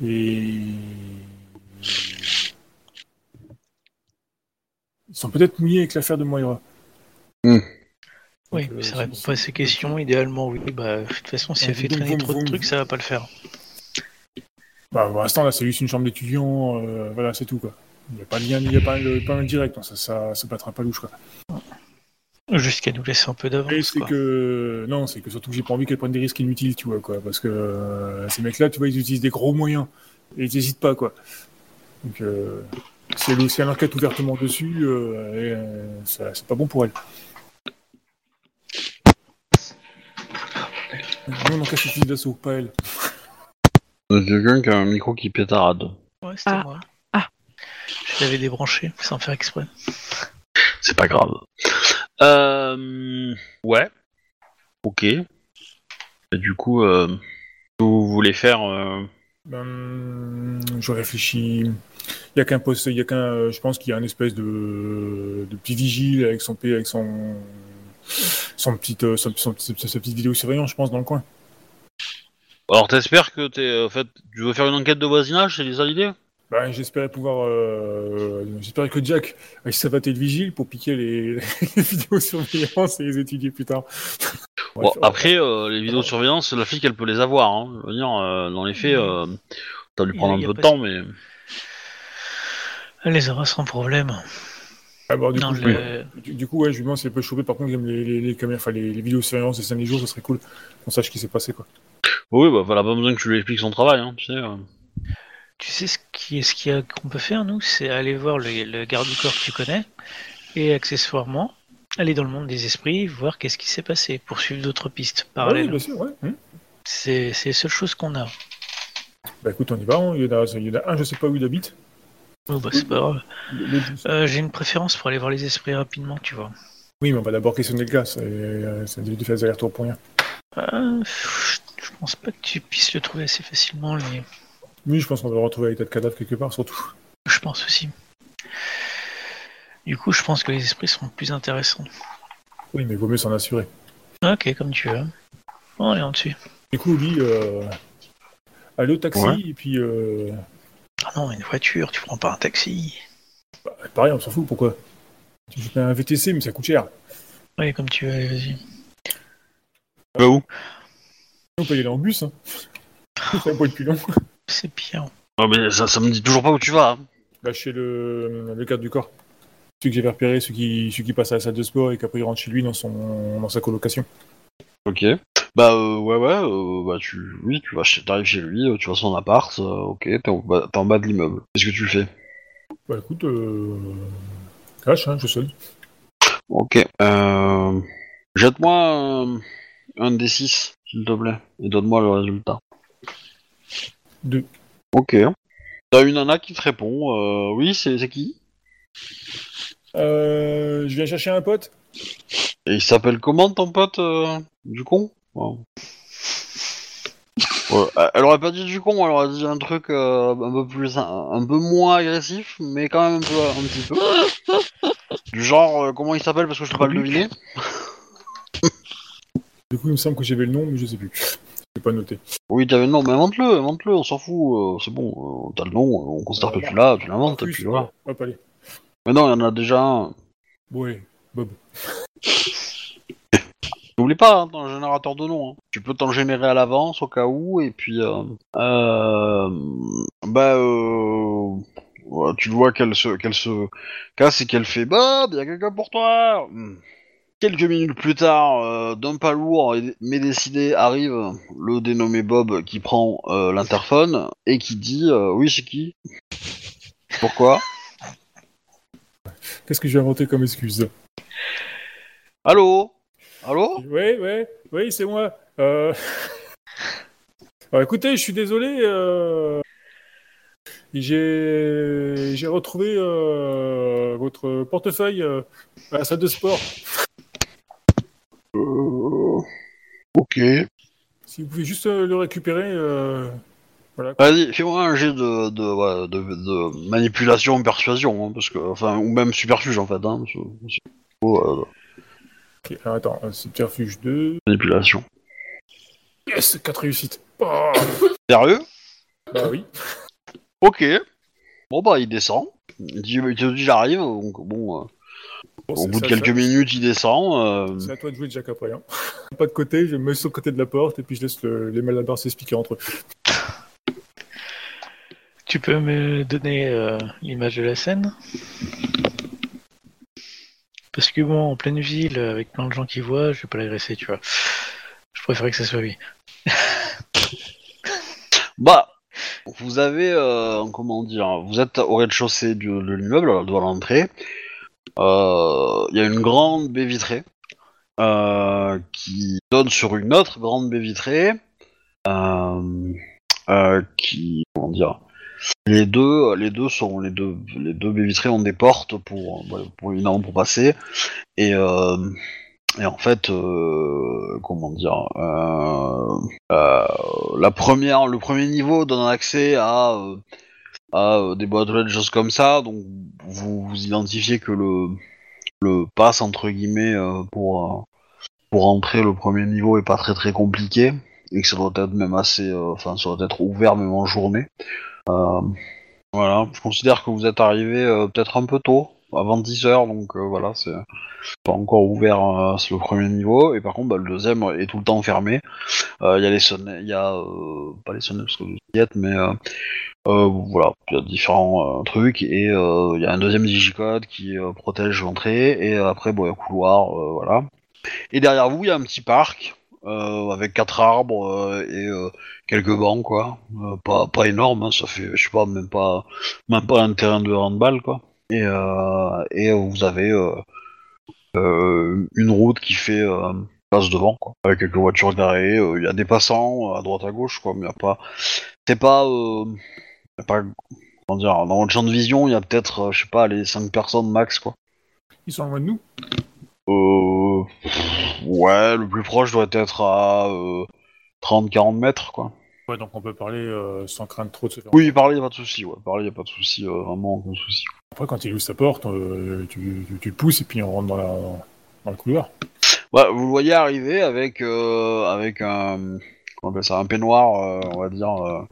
et ils sont peut-être mouillés avec l'affaire de Moira. Hmm. Oui, Donc, euh, ça répond pas à ces questions. Idéalement, oui. Bah, de toute façon, si elle fait traîner vous- trop de vous- trucs, ça va pas le faire. Bah, pour l'instant, là, c'est juste une chambre d'étudiant, euh, voilà, c'est tout, quoi. Il n'y a pas de lien, il n'y a pas, le, pas un direct, hein, ça, ça, ça battra pas louche, quoi. Jusqu'à nous laisser un peu d'avance, c'est quoi. que, non, c'est que surtout que j'ai pas envie qu'elle prenne des risques inutiles, tu vois, quoi, parce que euh, ces mecs-là, tu vois, ils utilisent des gros moyens, et ils n'hésitent pas, quoi. Donc, euh, si elle, si elle enquête ouvertement dessus, euh, et, euh, ça- c'est pas bon pour elle. Nous, on encaisse les fusils d'assaut, pas elle. Il y a quelqu'un qui a un micro qui pétarade. Ouais, c'était Ah. moi. Ah. Je l'avais débranché, sans faire exprès. C'est pas grave. Euh, ouais. Ok. Et du coup, euh, vous voulez faire. euh, Ben, je réfléchis. Il y a qu'un poste, il y a qu'un, je pense qu'il y a un espèce de, de petit vigile avec son, P- avec son, son petite, euh, son, son- sa, sa petite vidéosurveillance, je pense, dans le coin. Alors, t'espères que t'es. En fait, tu veux faire une enquête de voisinage, c'est ça l'idée? Ben, j'espérais pouvoir, euh, j'espérais que Jack ait savaté le vigile pour piquer les, (laughs) les vidéosurveillance et les étudier plus tard. (laughs) Bon, après, euh, les vidéosurveillance, la flic, elle peut les avoir. Hein. Je veux dire, euh, dans les faits, euh, ça lui a- prendre un a peu de temps, mais. Elle les aura sans problème. ah, bon, du, Non, coup, je- le- du, du coup, ouais, je lui demande si elle peut choper par contre les, les, les caméras, enfin les, les vidéosurveillance des derniers jours, ça serait cool qu'on sache ce qui s'est passé, quoi. Oui, bah, voilà, pas besoin que tu lui expliques son travail, hein, tu sais. Euh. Tu sais ce qui- ce qu'il y a qu'on peut faire, nous C'est aller voir le, le garde du corps que tu connais et accessoirement aller dans le monde des esprits, voir qu'est-ce qui s'est passé, poursuivre d'autres pistes Ah oui, parallèles. bien sûr, ouais. C'est c'est les seules choses qu'on a. Bah écoute, on y va. hein. Il y en a, il y en a un, je sais pas où il habite. Oh, bah, c'est pas grave. Euh, J'ai une préférence pour aller voir les esprits rapidement, tu vois. Oui, mais on va d'abord questionner le gars. Ça, euh, ça évite de faire des allers-retours pour rien. Euh, je pense pas que tu puisses le trouver assez facilement, lui. Oui, je pense qu'on va le retrouver avec tas de cadavres quelque part, surtout. Je pense aussi. Du coup, je pense que les esprits seront plus intéressants. Oui, mais il vaut mieux s'en assurer. Ok, comme tu veux. Bon, allez, on dessus. Du coup, lui, euh, allez au taxi, Ouais. et puis, euh, Ah non, une voiture, tu prends pas un taxi. bah, pareil, on s'en fout, pourquoi? Tu fais un VTC, mais ça coûte cher. Ouais, comme tu veux, allez, vas-y. Bah où? On peut y aller en bus, hein. Ça va pas être plus long. C'est bien. Ah, mais ça, ça me dit toujours pas où tu vas. hein. Bah, chez le, le garde du corps. Celui que j'avais repéré, celui qui, celui qui passe à la salle de sport et qu'après il rentre chez lui dans, son, dans sa colocation. Ok. Bah euh, ouais ouais, euh, bah tu, oui, tu vas, chez- t'arrives chez lui, euh, tu vas son appart, euh, ok, t'es en, bas- t'es en bas de l'immeuble. Qu'est-ce que tu fais? Bah écoute, euh... cash, hein, je solde. Ok. Euh... Jette-moi un, un D6, s'il te plaît, et donne-moi le résultat. Deux. Ok. T'as une nana qui te répond, euh, oui, c'est c'est qui? Euh, je viens chercher un pote. Et il s'appelle comment ton pote euh, du con. Ouais, euh, elle aurait pas dit du con, elle aurait dit un truc euh, un peu plus, un, un peu moins agressif, mais quand même un peu, un petit peu. Du genre, euh, comment il s'appelle parce que je peux pas le deviner. Du coup, il me semble que j'avais le nom, mais je sais plus. Je pas noté. Oui, t'avais le nom, mais invente-le, invente-le, on s'en fout, euh, c'est bon, euh, t'as le nom, euh, on considère que tu l'as, tu l'inventes, et puis voilà. Hop, allez. Mais non, il y en a déjà un. Ouais, Bob. (laughs) N'oublie pas, hein, t'as un générateur de noms. hein. Tu peux t'en générer à l'avance au cas où, et puis... Euh, euh, bah, euh, ouais, tu vois qu'elle se, qu'elle se casse et qu'elle fait « Bob, il y a quelqu'un pour toi Hmm. Quelques minutes plus tard, euh, d'un pas lourd et- mais décidé, arrive le dénommé Bob qui prend euh, l'interphone et qui dit euh, Oui, c'est qui? Pourquoi? Qu'est-ce que j'ai inventé comme excuse? Allô? Allô? Ouais, ouais, oui, c'est moi. Euh... Alors, écoutez, je suis désolé. J'ai j'ai retrouvé votre portefeuille à la salle de sport. Euh, Ok. Si vous pouvez juste euh, le récupérer. euh, Voilà. Vas-y, fais-moi un jet de, de, ouais, de, de manipulation persuasion, hein, parce que, enfin, ou même superfuge en fait. Hein, parce oh, euh, Ok, alors, attends, subterfuge 2. manipulation. Yes, 4 réussites. Oh, Sérieux? Bah oui. Ok. Bon bah il descend. Il, dit, il te dit j'arrive, donc bon, euh, Bon, au bout de quelques ça- minutes il descend. euh, C'est à toi de jouer, Jack, après. Hein. (laughs) Pas de côté, je me mets sur le côté de la porte et puis je laisse le- les malabars s'expliquer entre eux. Tu peux me donner euh, l'image de la scène? Parce que bon, en pleine ville, avec plein de gens qui voient, je vais pas l'agresser, tu vois. Je préférais que ça soit lui. (laughs) Bah, vous avez, euh, comment dire, vous êtes au rez-de-chaussée du- de l'immeuble, à l'entrée. Euh, Il y a une grande baie vitrée euh, qui donne sur une autre grande baie vitrée euh, euh, qui, comment dire, les deux, les deux sont les deux, les deux baies vitrées ont des portes pour, pour évidemment pour passer. Et euh, et en fait, euh, comment dire, euh, euh, la première, le premier niveau donne accès à, euh, euh, des boîtes des choses comme ça. Donc vous, vous identifiez que le, le pass entre guillemets euh, pour euh, pour entrer le premier niveau est pas très très compliqué et que ça doit être même assez, enfin ça doit être ouvert même en journée. Voilà, je considère que vous êtes arrivé peut-être un peu tôt, avant 10 heures, donc euh, voilà, c'est pas encore ouvert euh, le premier niveau. Et par contre bah, le deuxième est tout le temps fermé. Euh, il y a les sonnettes il y a euh, pas les sonnettes parce que vous y êtes mais voilà il y a différents trucs. Et il y a un deuxième digicode qui protège l'entrée. Et après bon il y a un couloir voilà. Et derrière vous il y a un petit parc avec quatre arbres et quelques bancs quoi. Pas pas énorme hein, ça fait je sais pas même pas même pas un terrain de handball quoi et euh, et euh, vous avez euh, une route qui fait passe devant, quoi, avec quelques voitures garées. Il y a des passants à droite à gauche, quoi, mais y a pas. C'est pas, euh, y a pas. Comment dire Dans votre champ de vision, il y a peut-être, je sais pas, les 5 personnes max, quoi. Ils sont en loin de nous? Euh, ouais, le plus proche doit être à euh, 30-40 mètres, quoi. Ouais, donc on peut parler euh, sans craindre trop de se faire. Oui, parler, a pas de souci, ouais. Parler, y a pas de souci, euh, vraiment aucun souci. Après, quand il ouvre sa porte, euh, tu, tu, tu le pousses et puis on rentre dans, la, dans le couloir. Ouais, vous le voyez arriver avec euh, avec un comment on appelle ça un peignoir, on va dire,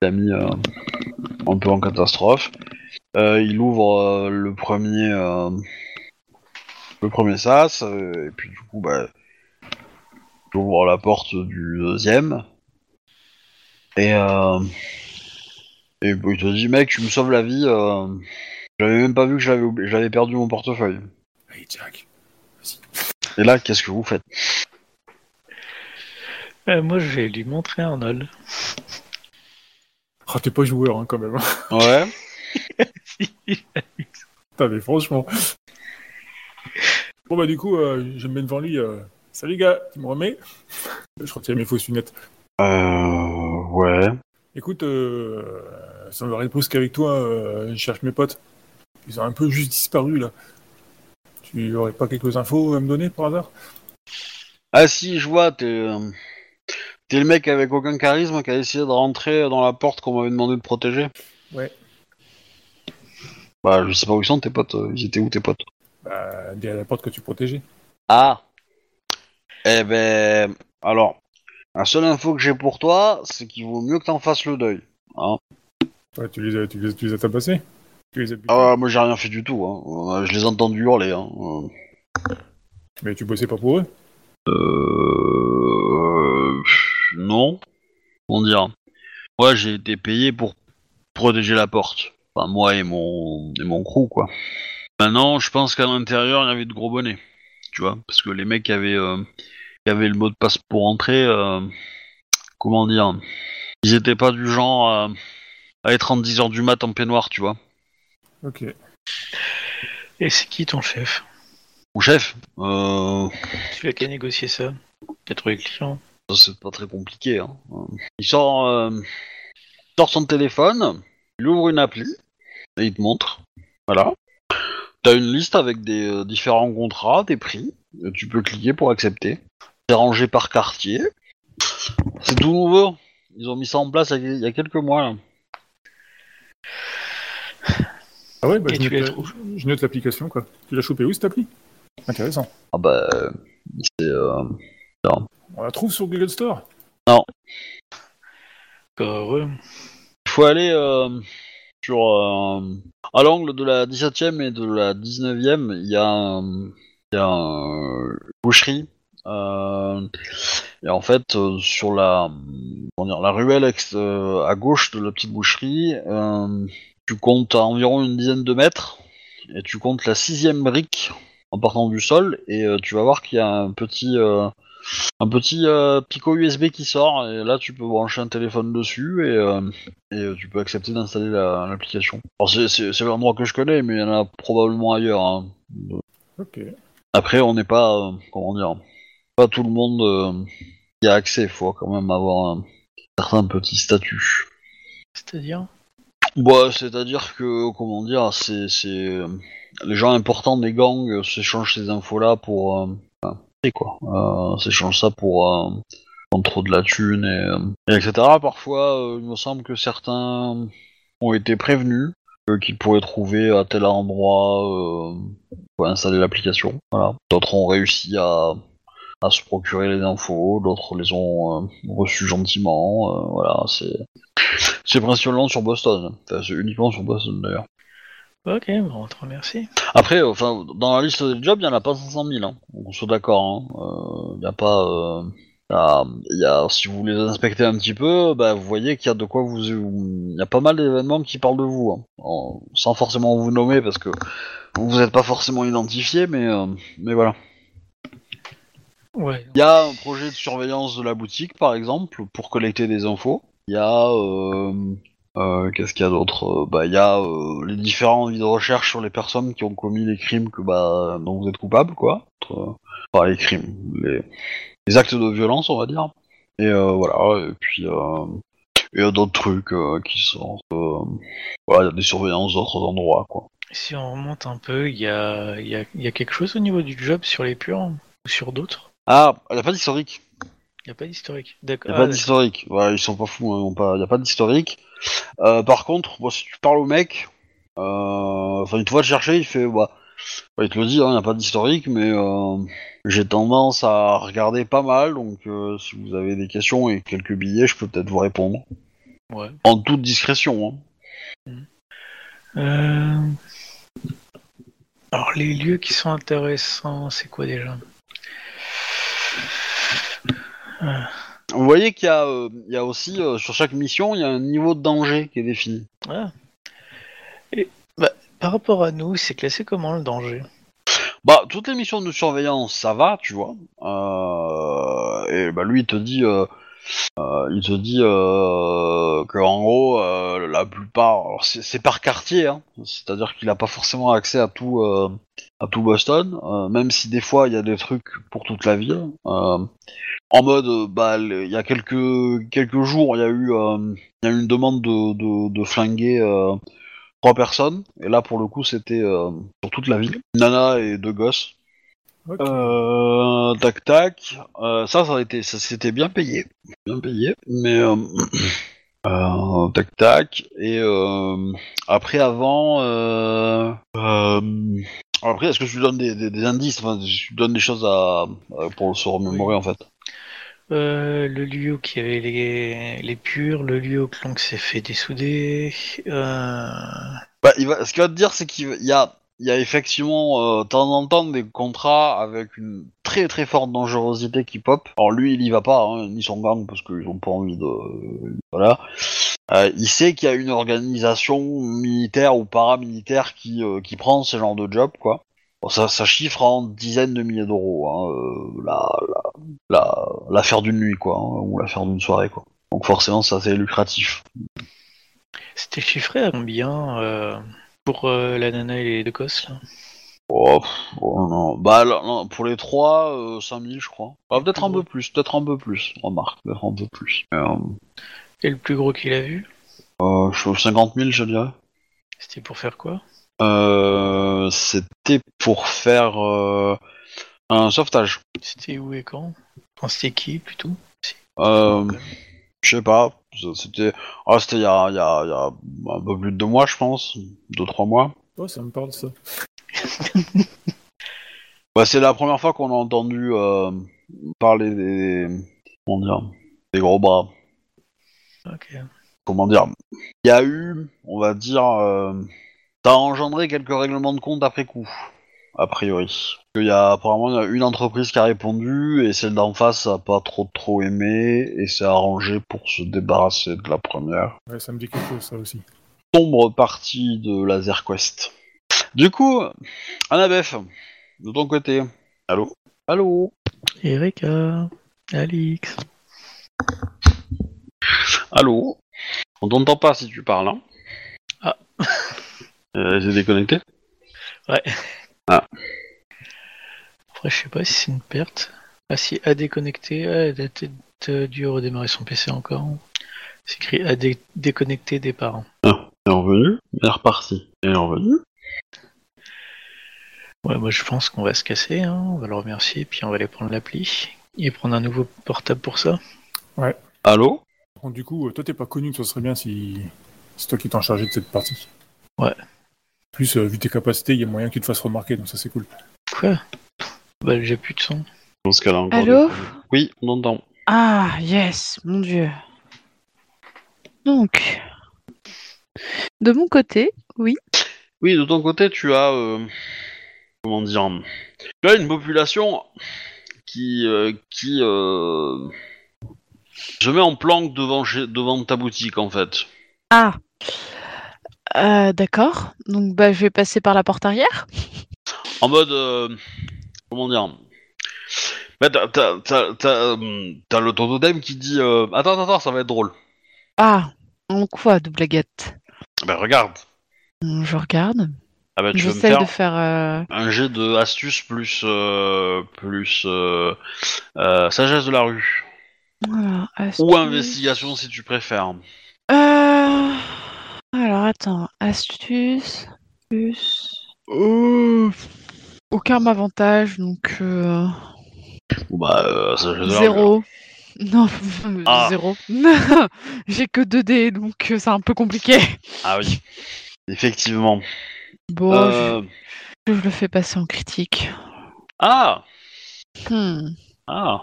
qu'il a mis euh, un peu en catastrophe. Il ouvre le premier le premier sas et puis du coup bah il ouvre la porte du deuxième et euh, Et bah, il te dit, mec, tu me sauves la vie. euh, J'avais même pas vu que j'avais oubli- j'avais perdu mon portefeuille. Allez, Jack. Et là, qu'est-ce que vous faites? Euh, moi, je vais lui montrer Arnold. Ah, t'es pas joueur, hein, quand même. Ouais. (laughs) Putain, mais franchement. Bon, bah, du coup, euh, je me mets devant lui. euh, Salut, gars, tu me remets? Je retire mes fausses lunettes. Euh. Ouais. Écoute, euh, ça me repose qu'avec toi, euh, je cherche mes potes. Ils ont un peu juste disparu, là. Tu aurais pas quelques infos à me donner, par hasard? Ah si, je vois, t'es... euh, T'es le mec avec aucun charisme qui a essayé de rentrer dans la porte qu'on m'avait demandé de protéger Ouais. Bah, je sais pas où ils sont tes potes. euh, Ils étaient où tes potes? Bah, derrière la porte que tu protégeais. Ah Eh ben... Alors, la seule info que j'ai pour toi, c'est qu'il vaut mieux que t'en fasses le deuil. Hein Ouais, tu les as, tu les, tu les as tabassés Tu les as Ah, moi j'ai rien fait du tout. Hein. Euh, Je les ai entendus hurler. Hein. Euh, Mais tu bossais pas pour eux Euh... Non. Comment dire? Moi, j'ai été payé pour protéger la porte. Enfin, moi et mon, et mon crew, quoi. Maintenant, je pense qu'à l'intérieur, il y avait de gros bonnets. Tu vois Parce que les mecs avaient, euh, qui avaient le mot de passe pour entrer, euh, comment dire Ils étaient pas du genre à, à être en 10h du mat en peignoir, tu vois. Ok. Et c'est qui ton chef? Mon chef, euh, Tu l'as qu'à négocier ça T'as trouvé le client Ça, c'est pas très compliqué. Hein. Euh, Il sort, euh, il sort son téléphone, il ouvre une appli et il te montre. Voilà. T'as une liste avec des euh, différents contrats, des prix. et tu peux cliquer pour accepter. C'est rangé par quartier. C'est tout nouveau. Ils ont mis ça en place il y a- quelques mois. Là. Ah ouais, bah, je note, les la- trouves je note l'application, quoi. Tu l'as chopé où, cette appli? Intéressant. Ah bah, euh, c'est euh, On la trouve sur Google Store? Bah ouais. Il faut aller euh, sur euh, à l'angle de la 17e et de la 19e, il y a, un- il y a un- une boucherie. Euh, et en fait, euh, sur la, dire, la ruelle euh, à gauche de la petite boucherie, tu comptes à environ une dizaine de mètres et tu comptes la sixième brique en partant du sol et euh, tu vas voir qu'il y a un petit euh, un petit euh, picot USB qui sort et là tu peux brancher un téléphone dessus et, et tu peux accepter d'installer la- l'application. Alors c'est- l'endroit que je connais mais il y en a probablement ailleurs. hein. Ok. Après on n'est pas comment dire pas tout le monde euh, y a accès, faut quand même avoir un certain petit statut. C'est-à-dire? Bah, c'est-à-dire que, comment dire, c'est, euh, les gens importants des gangs euh, s'échangent ces infos-là pour, euh, enfin, quoi, euh, s'échangent ça pour trop de la thune et, et etc. Parfois, il me semble que certains ont été prévenus qu'ils pourraient trouver à tel endroit pour installer l'application. Voilà. D'autres ont réussi à à se procurer les infos, d'autres les ont euh, reçues gentiment. euh, voilà, c'est (laughs) c'est principalement sur Boston. Enfin, c'est uniquement sur Boston d'ailleurs. Ok, bon, on te remercie. Après, euh, enfin, dans la liste des jobs, il n'y en a pas 500 000. Hein. On soit d'accord. hein. Euh, Il n'y a pas. euh, il y a- il y a, si vous les inspectez un petit peu, bah, vous voyez qu'il y a de quoi vous. Il y a pas mal d'événements qui parlent de vous, hein. En- sans forcément vous nommer parce que vous n'êtes pas forcément identifié, mais euh, mais voilà. Ouais. Il y a un projet de surveillance de la boutique, par exemple, pour collecter des infos. Il y a... Euh, euh, Qu'est-ce qu'il y a d'autre? Euh, Bah, il y a les différents avis de recherche sur les personnes qui ont commis les crimes que bah dont vous êtes coupable, quoi. Enfin, les crimes, les, les actes de violence, on va dire. Et euh, voilà. Et puis euh, il y a d'autres trucs euh, qui sont... voilà, il y a des surveillances d'autres endroits, quoi. Si on remonte un peu, il y a, y, a, il y a quelque chose au niveau du job sur les purs ou sur d'autres? Ah, il n'y a pas d'historique. Il n'y a pas d'historique. Il D'accord. n'y a Ah, pas d'accord. d'historique. Ouais, ils sont pas fous, hein, ils ont pas... y a pas d'historique. Euh, par contre, bon, si tu parles au mec, euh, enfin, fois te chercher, il fait, bah, bah, il te le dit, il n'y a pas d'historique, mais euh, j'ai tendance à regarder pas mal, donc euh, si vous avez des questions et quelques billets, je peux peut-être vous répondre. Ouais. En toute discrétion. Hein. Euh, Alors, les lieux qui sont intéressants, c'est quoi déjà? Vous voyez qu'il y, a, euh, il y a aussi, euh, sur chaque mission, il y a un niveau de danger qui est défini. Ah. Et bah, par rapport à nous, c'est classé comment le danger? Bah, toutes les missions de surveillance, ça va, tu vois. Euh, et bah, lui, il te dit, il te dit euh, que en gros, euh, la plupart, c'est par quartier, hein, c'est-à-dire qu'il a pas forcément accès à tout, euh, à tout Boston, euh, même si des fois il y a des trucs pour toute la ville. Euh, en mode, euh, bah, il y a quelques quelques jours, il y a eu, euh, y a une demande de, de, flinguer. euh, Trois personnes, et là pour le coup c'était euh, sur toute la ville. Nana et deux gosses. Euh, tac tac. Euh, ça, ça a été, ça s'était bien payé, bien payé. Mais euh, (clears throat) euh, tac tac. Et euh, après, avant, euh, euh, après, est-ce que je lui donne des, des- des indices? Enfin, je lui donne des choses à à- pour se remémorer en fait. Euh, le lieu qui avait les, les purs, le lieu où Clank s'est fait dessouder. Euh... Bah, il va, ce qu'il va te dire, c'est qu'il y a, il y a effectivement euh, de temps en temps des contrats avec une très très forte dangerosité qui pop. Alors lui, il y va pas, hein, ni son gang, parce qu'ils ont pas envie de, voilà. Euh, il sait qu'il y a une organisation militaire ou paramilitaire qui euh, qui prend ce genre de job, quoi. Ça, ça chiffre en dizaines de milliers d'euros, hein, la, la, la, l'affaire d'une nuit, quoi, hein, ou l'affaire d'une soirée, quoi. Donc forcément, ça c'est lucratif. C'était chiffré à combien pour euh, la nana et les deux gosses là Oh, pff, oh, non. Bah, là, pour les trois, euh, 5000, je crois. Ah, peut-être un peu plus, peut-être un peu plus, remarque, peut-être un peu plus. Euh, Et le plus gros qu'il a vu euh, je- 50 000, je dirais. C'était pour faire quoi Euh, C'était pour faire euh, un sauvetage. C'était où et quand Enfin, c'était qui plutôt Euh, je sais pas, c'était ah, c'était il y a, il y, a, il y a un peu plus de deux mois, je pense. Deux, trois mois. Oh, ça me parle ça. (laughs) Bah, c'est la première fois qu'on a entendu euh, parler des... Comment dire Des gros bras. Ok. comment dire, il y a eu, on va dire, euh, ça a engendré quelques règlements de compte après coup, a priori. Il y a apparemment il y a une entreprise qui a répondu et celle d'en face a pas trop trop aimé et s'est arrangé pour se débarrasser de la première. Ouais, ça me dit quelque chose ça aussi. Sombre partie de Laser Quest. Du coup, Annabeth, de ton côté, allô, allô, Erika, Alix. allô? On t'entend pas si tu parles. Hein? Ah. Euh, J'ai déconnecté? Après, je sais pas si c'est une perte. Ah si, à déconnecter, ah, elle a peut-être dû redémarrer son PC encore. C'est écrit à dé- déconnecter des parents. Ah, elle est revenue, elle est repartie. Elle est revenue. Ouais, moi je pense qu'on va se casser, hein. on va le remercier, puis on va aller prendre l'appli et prendre un nouveau portable pour ça. Allô? Bon, du coup, euh, toi t'es pas connu, ça serait bien si c'est toi qui t'en chargé de cette partie. Ouais. Plus, euh, vu tes capacités, il y a moyen tu te fasses remarquer, donc ça c'est cool. Quoi? Bah j'ai plus de son. Je pense qu'elle a encore. Allô? des- Oui, on entend. Ah, yes, mon dieu. Donc, de mon côté, oui. Oui, de ton côté, tu as. euh, comment dire Tu as une population qui. euh, qui. euh, se met en planque devant, devant ta boutique, en fait. Ah, Euh, d'accord. Donc, bah, je vais passer par la porte arrière. En mode. euh, comment dire? Bah, T'as t'as- t'as- t'as, euh, t'as le ton totem qui dit euh, Attends, attends, ça va être drôle. Ah, en quoi, doublaguette Ben regarde. Hum, Je regarde. Ah bah, tu vas me J'essaie faire de faire. euh, un jet de astuce plus. euh, plus. euh, euh, sagesse de la rue. voilà, Ou astuce. investigation si tu préfères. Euh... Alors, attends. Astuce. Plus. Euh, Aucun m'avantage, donc. euh, bah, euh, la rue. Zéro. (laughs) Non, (laughs) Ah. zéro. (laughs) J'ai que 2 dés, donc euh, c'est un peu compliqué. Ah oui, effectivement. Bon, Euh, je, je le fais passer en critique. Ah Hmm. Ah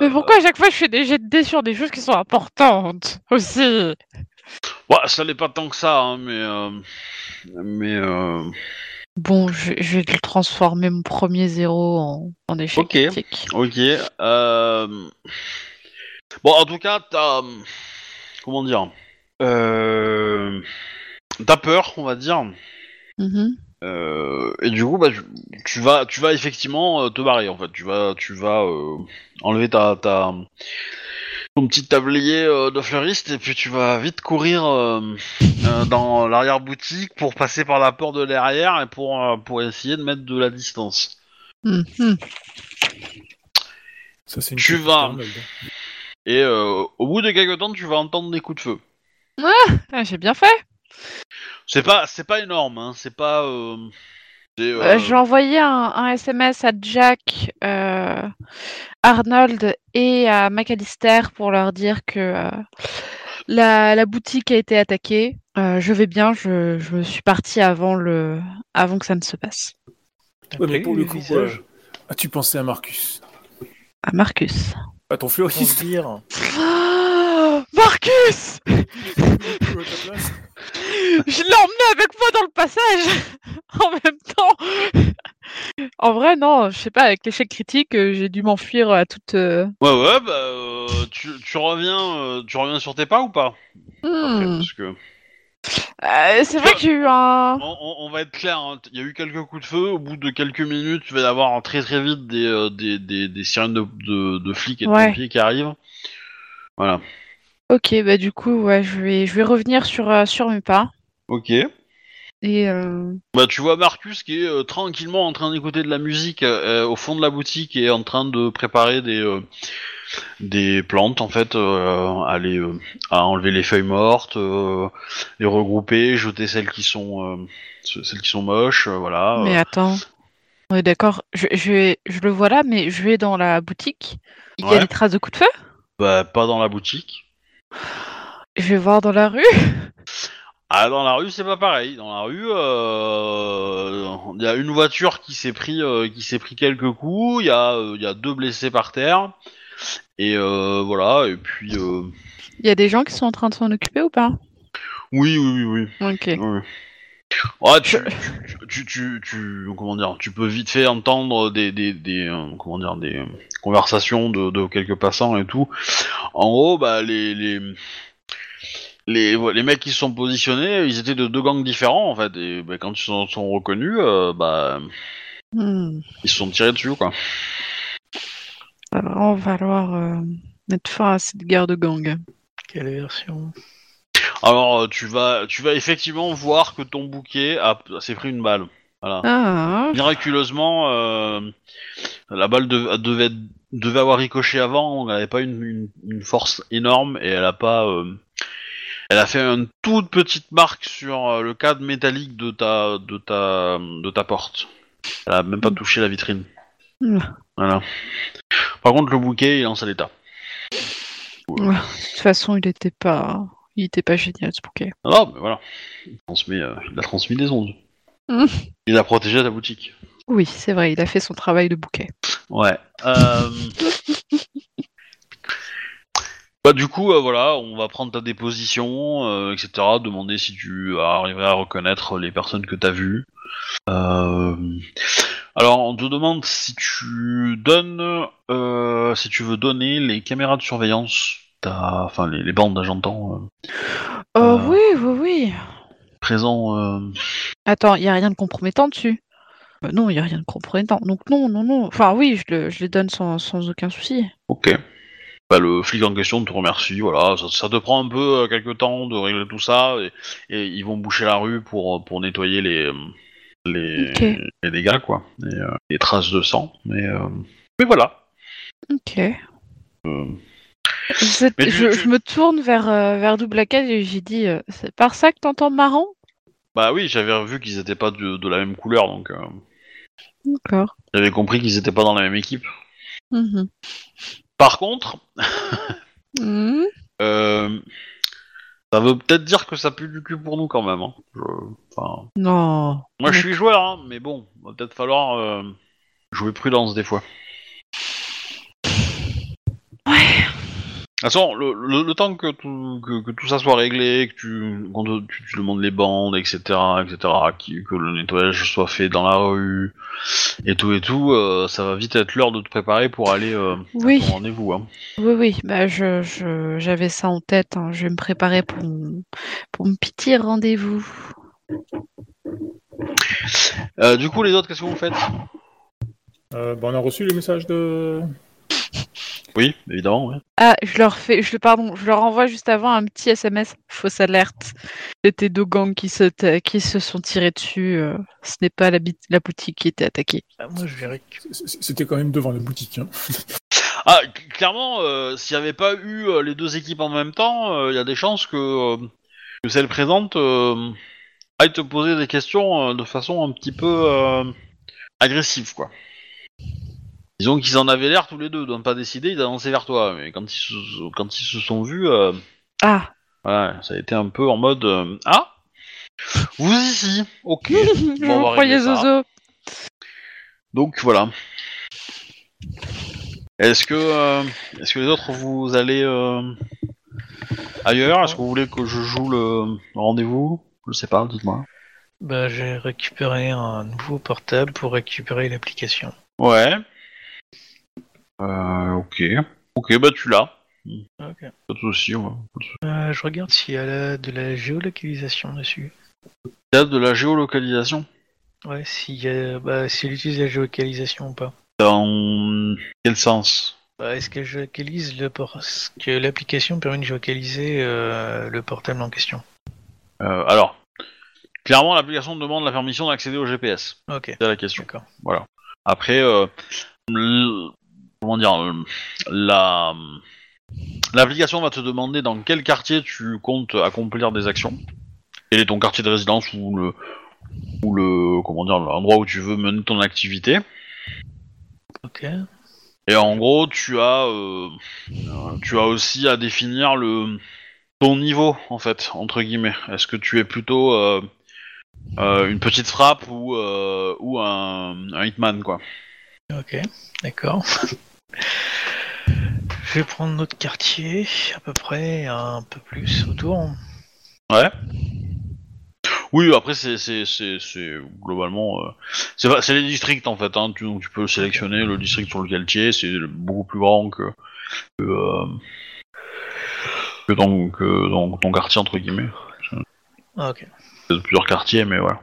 Mais pourquoi à chaque fois je fais des jets de dés sur des choses qui sont importantes aussi? Ouais, ça l'est pas tant que ça, hein, mais... euh, Mais... euh, Bon, je, je vais le transformer mon premier zéro en, en échec Ok. critique. Ok. Euh... Bon, en tout cas, t'as. Comment dire euh... T'as peur, on va dire. Mhm. Euh, et du coup, bah, tu, tu vas, tu vas effectivement euh, te barrer en fait. Tu vas, tu vas euh, enlever ta, ta, ton petit tablier euh, de fleuriste et puis tu vas vite courir euh, euh, dans l'arrière boutique pour passer par la porte de derrière et pour, euh, pour essayer de mettre de la distance. Mhm. Ça, c'est une Tu vas. Et euh, au bout de quelques temps, tu vas entendre des coups de feu. Ah, J'ai bien fait. C'est pas, c'est pas énorme, hein. C'est pas. Euh, euh, Euh, J'ai envoyé un, un SMS à Jack, euh, Arnold et à McAllister pour leur dire que euh, la, la boutique a été attaquée. Euh, je vais bien, je, je suis partie avant, le, avant que ça ne se passe. Ouais, mais pour le coup, euh, as-tu pensé à Marcus À Marcus. À ton fleuriste dire. Ah, Marcus (laughs) Je l'ai emmené avec moi dans le passage (laughs) en même temps. En vrai, non, je sais pas, avec l'échec critique, euh, j'ai dû m'enfuir à toute. euh, Ouais, ouais, bah, euh, tu, tu reviens, euh, tu reviens sur tes pas ou pas? Hmm. parce que Euh, c'est vrai que j'ai eu un. on, on- on va être clair, hein, il y a eu quelques coups de feu. Au bout de quelques minutes, tu vas y avoir très très vite des, des, des, des sirènes de, de, de flics et de Ouais. pompiers qui arrivent. Voilà. Ok, bah du coup, ouais, je vais, je vais revenir sur, euh, sur mes pas. Ok. Et euh, Bah, tu vois Marcus qui est euh, tranquillement en train d'écouter de la musique euh, au fond de la boutique et en train de préparer des euh, des plantes en fait, euh, à les euh, à enlever les feuilles mortes, euh, les regrouper, jeter celles qui sont euh, ce- celles qui sont moches, euh, voilà. mais attends. Ouais, d'accord. Je, je, vais- je le vois là, mais je vais dans la boutique. Il y a Ouais. des traces de coups de feu? Bah, pas dans la boutique. Je vais voir dans la rue. Ah, dans la rue, c'est pas pareil. Dans la rue, euh, il y a une voiture qui s'est pris, euh, qui s'est pris quelques coups. Il y a, euh, il y a deux blessés par terre. Et euh, voilà. Et puis, euh, Il y a des gens qui sont en train de s'en occuper ou pas? Oui, oui, oui, oui. Ok. oui. Ouais, tu, tu, tu, tu, tu- comment dire, tu peux vite fait entendre des, des, des euh, comment dire, des conversations de, de quelques passants et tout. En gros, bah les, les, les, ouais, les mecs qui se sont positionnés, ils étaient de deux gangs différents en fait. Et bah, quand ils sont, sont reconnus, euh, bah Hmm. ils se sont tirés dessus quoi. Alors, on va falloir euh, mettre fin à cette guerre de gang. Quelle version Alors euh, tu vas, tu vas effectivement voir que ton bouquet a, s'est pris une balle. Voilà. Ah, Miraculeusement, euh, la balle de- devait, devait avoir ricoché avant, elle n'avait pas une, une- une force énorme et elle a pas. euh, elle a fait une toute petite marque sur le cadre métallique de ta, de ta, de ta porte. Elle a même pas touché la vitrine. Mm. Voilà. Par contre, le bouquet il est en sale état. de toute façon, il était pas, il était pas génial ce bouquet. Ah Non, mais voilà. Il, transmet, euh, il a transmis des ondes. Mm. Il a protégé ta boutique. Oui, c'est vrai, il a fait son travail de bouquet. Ouais. Euh... bah du coup, euh, voilà, on va prendre ta déposition, etc. Demander si tu arriverais à reconnaître les personnes que t'as vues. Alors, on te demande si tu donnes, si tu veux donner les caméras de surveillance, t'as- enfin les, les bandes, j'entends, euh, Oh Euh. oui, oui, oui. présents. euh, Attends, il y a rien de compromettant dessus. Euh, non, il y a rien de compromettant. Donc non, non, non. Enfin oui, je, le, je les donne sans, sans aucun souci. Ok. Bah, le flic en question te remercie, voilà. Ça, ça te prend un peu euh, quelques temps de régler tout ça, et, et ils vont boucher la rue pour, pour nettoyer les, les, les dégâts, quoi. Et, euh, les traces de sang. Mais, euh, mais voilà. Ok. Tu- je, tu- je me tourne vers, euh, vers Double et j'ai dit euh, c'est par ça que t'entends marrant? Bah oui, j'avais vu qu'ils étaient pas de, de la même couleur, donc euh, D'accord. j'avais compris qu'ils étaient pas dans la même équipe. Mhm. Par contre, Mhm. (laughs) euh, ça veut peut-être dire que ça pue du cul pour nous quand même. Hein. Je- enfin, Non. Moi, je suis joueur, hein, mais bon, va peut-être falloir euh, jouer prudence des fois. Ouais. Façon, le, le- le temps que tout, que, que tout ça soit réglé, que tu, qu'on te- tu, tu demandes les bandes, etc., etc., qui- que le nettoyage soit fait dans la rue, et tout et tout, euh, ça va vite être l'heure de te préparer pour aller euh, Oui. à ton rendez-vous. Hein. Oui, oui, bah je, je- j'avais ça en tête. hein. Je vais me préparer pour mon, pour mon petit rendez-vous. Euh, du coup, les autres, qu'est-ce que vous faites? Euh, bah, on a reçu le message de. Oui, évidemment, ouais. Ah, je leur fais, je, pardon, je leur envoie juste avant un petit SMS, fausse alerte. C'était deux gangs qui se, qui se sont tirés dessus. euh, ce n'est pas la, boutique qui était attaquée. Ah, moi, je réc- C- C'était quand même devant la boutique. Hein. Ah, cl- clairement, euh, s'il n'y avait pas eu euh, les deux équipes en même temps, il y a des chances que, euh, que celle présente euh, aille te poser des questions euh, de façon un petit peu euh, agressive, quoi. Disons qu'ils en avaient l'air tous les deux, de ne pas décider, ils avançaient vers toi, mais quand ils se, quand ils se sont vus, euh, Ah, ouais, ça a été un peu en mode euh, Ah Vous ici Ok je (laughs) Bon, on vous va ça. Zozo. Donc voilà. Est-ce que, euh, est-ce que les autres vous allez euh, ailleurs? Est-ce que vous voulez que je joue le rendez-vous? Je sais pas, dites-moi. Bah, j'ai récupéré un nouveau portable pour récupérer l'application. Ouais. Euh, ok. Ok, bah tu l'as. Ok. Pas de soucis. ouais. Pas de soucis. Euh, je regarde s'il y a la- de la géolocalisation dessus. Il y a de la géolocalisation? Ouais, s'il y a, bah, si elle utilise la géolocalisation ou pas. Dans quel sens? Bah, est-ce qu'elle géolocalise le port... est-ce que l'application permet de géolocaliser euh, le portable en question? Euh, Alors, clairement, l'application demande la permission d'accéder au GPS. Ok, C'est la question. d'accord. Voilà. Après, euh, l- comment dire, euh, la l'application va te demander dans quel quartier tu comptes accomplir des actions. Quel est ton quartier de résidence ou le ou le comment dire l'endroit où tu veux mener ton activité. Ok. Et en gros, tu as euh, tu as aussi à définir le ton niveau en fait entre guillemets. Est-ce que tu es plutôt euh, euh, une petite frappe ou ou un, un hitman quoi. Ok, d'accord. (laughs) Je vais prendre notre quartier, à peu près, un peu plus autour. Ouais. Oui, après c'est c'est c'est c'est globalement euh, c'est pas- c'est les districts en fait. Hein, tu, donc tu peux sélectionner le district sur lequel tu es. C'est beaucoup plus grand que que, euh, que dans que dans ton quartier entre guillemets. Ah, ok. A plusieurs quartiers, mais voilà.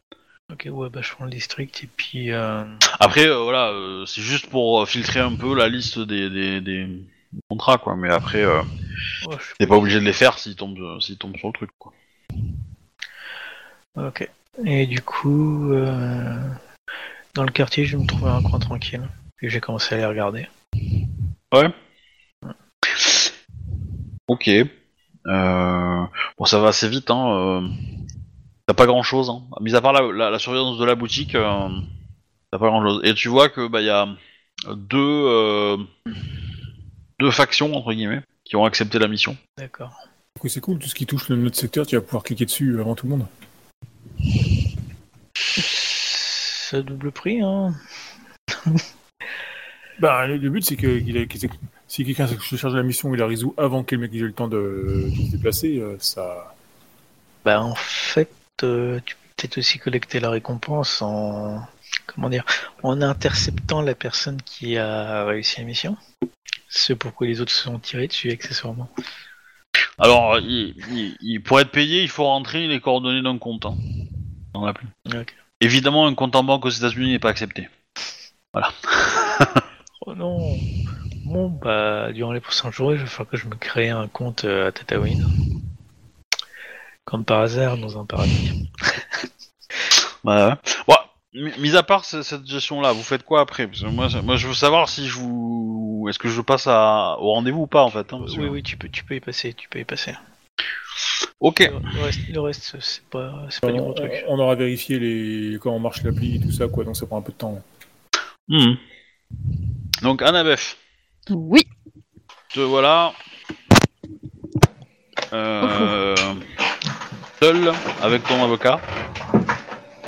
Ok, ouais, bah je prends le district et puis... Euh... Après euh, voilà, euh, c'est juste pour euh, filtrer un peu la liste des des, des contrats quoi. Mais après, euh, ouais, t'es pas obligé de les faire s'ils tombent s'ils tombent sur le truc quoi. Ok. Et du coup, euh, dans le quartier, je vais me trouver un coin tranquille. Et j'ai commencé à les regarder. Ouais. Ok. Bon, ça va assez vite, hein. Euh, T'as pas grand chose, hein. Mis à part la, la- la surveillance de la boutique, euh, t'as pas grand chose. Et tu vois que bah y a deux euh, deux factions entre guillemets qui ont accepté la mission. D'accord. Du coup, c'est cool, tout ce qui touche le- notre secteur, tu vas pouvoir cliquer dessus avant tout le monde. Ça double prix, hein (laughs) Bah, le, le but, c'est que qu'il si quelqu'un se charge de la mission, il la résout avant que le mec ait eu le temps de, de se déplacer, euh, ça. Bah en fait, euh, tu peux peut-être aussi collecter la récompense en... Comment dire En interceptant la personne qui a réussi la mission. C'est pourquoi les autres se sont tirés dessus accessoirement. Alors, il, il- il- pour être payé, il faut rentrer les coordonnées d'un compte. Hein, dans l'appli. Ok. Évidemment, un compte en banque aux États-Unis n'est pas accepté. (laughs) Oh non Bon, bah, durant les prochains jours, il va falloir que je me crée un compte euh, à Tatooine. Comme par hasard, dans un paradis. (laughs) Ouais, ouais. Bon, mis à part ce- cette gestion-là, vous faites quoi après? Parce que moi, je- moi, je veux savoir si je vous, est-ce que je passe à... au rendez-vous ou pas en fait. hein, que- Oui, oui, tu peux, tu peux y passer, tu peux y passer. Ok. Le, reste, le reste, c'est pas, c'est pas du on, gros truc. on aura vérifié les... comment marche l'appli et tout ça, quoi, donc ça prend un peu de temps. Hmm. Donc Annabeth, Oui. te voilà. Euh... (laughs) Seul avec ton avocat,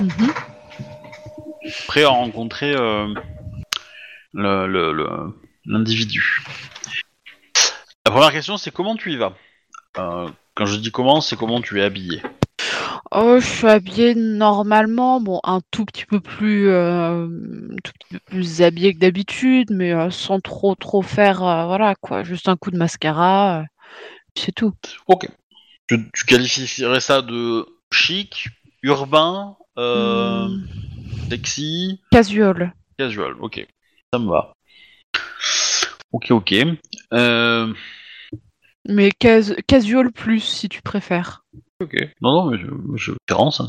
Mhm. prêt à rencontrer euh, le- le- le- l'individu. La première question, c'est comment tu y vas? Euh, Quand je dis comment, c'est comment tu es habillé. Oh, je suis habillée normalement, bon, un tout petit peu plus, euh, un tout petit peu plus habillée que d'habitude, mais euh, sans trop trop faire, euh, voilà quoi, juste un coup de mascara, euh, c'est tout. Ok. Tu, tu qualifierais ça de chic, urbain, euh, Hmm, sexy, casual. casual. Ok, ça me va. Ok, ok. Euh, Mais cas- casual plus si tu préfères. ok. Non, non, mais je, je différence. Hein,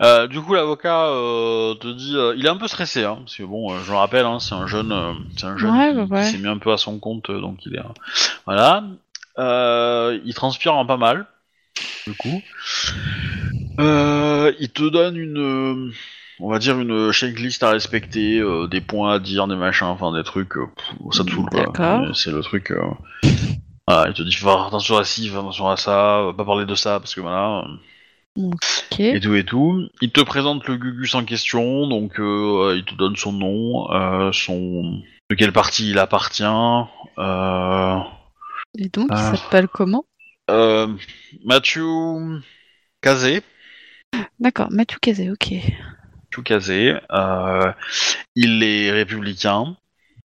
Euh, du coup, l'avocat euh, te dit, euh, il est un peu stressé, hein, parce que bon, je le rappelle, hein, c'est un jeune, c'est un jeune Ouais, qui, s'est mis un peu à son compte, donc il est, voilà. Euh, il transpire un pas mal, du coup. Euh, il te donne une, euh, on va dire une checklist à respecter, euh, des points à dire, des machins, enfin des trucs, pff, ça te saoule quoi. C'est le truc. voilà, il te dit faire attention à ci, faire attention à ça, pas parler de ça parce que voilà. euh, Ok. et tout et tout. Il te présente le Gugus en question, donc euh, il te donne son nom, euh, son de quelle partie il appartient. Euh, Et donc, Ah. il s'appelle comment? euh, Mathieu Kazé, D'accord, Mathieu Kazé, ok. Mathieu Kazé, euh, il est républicain.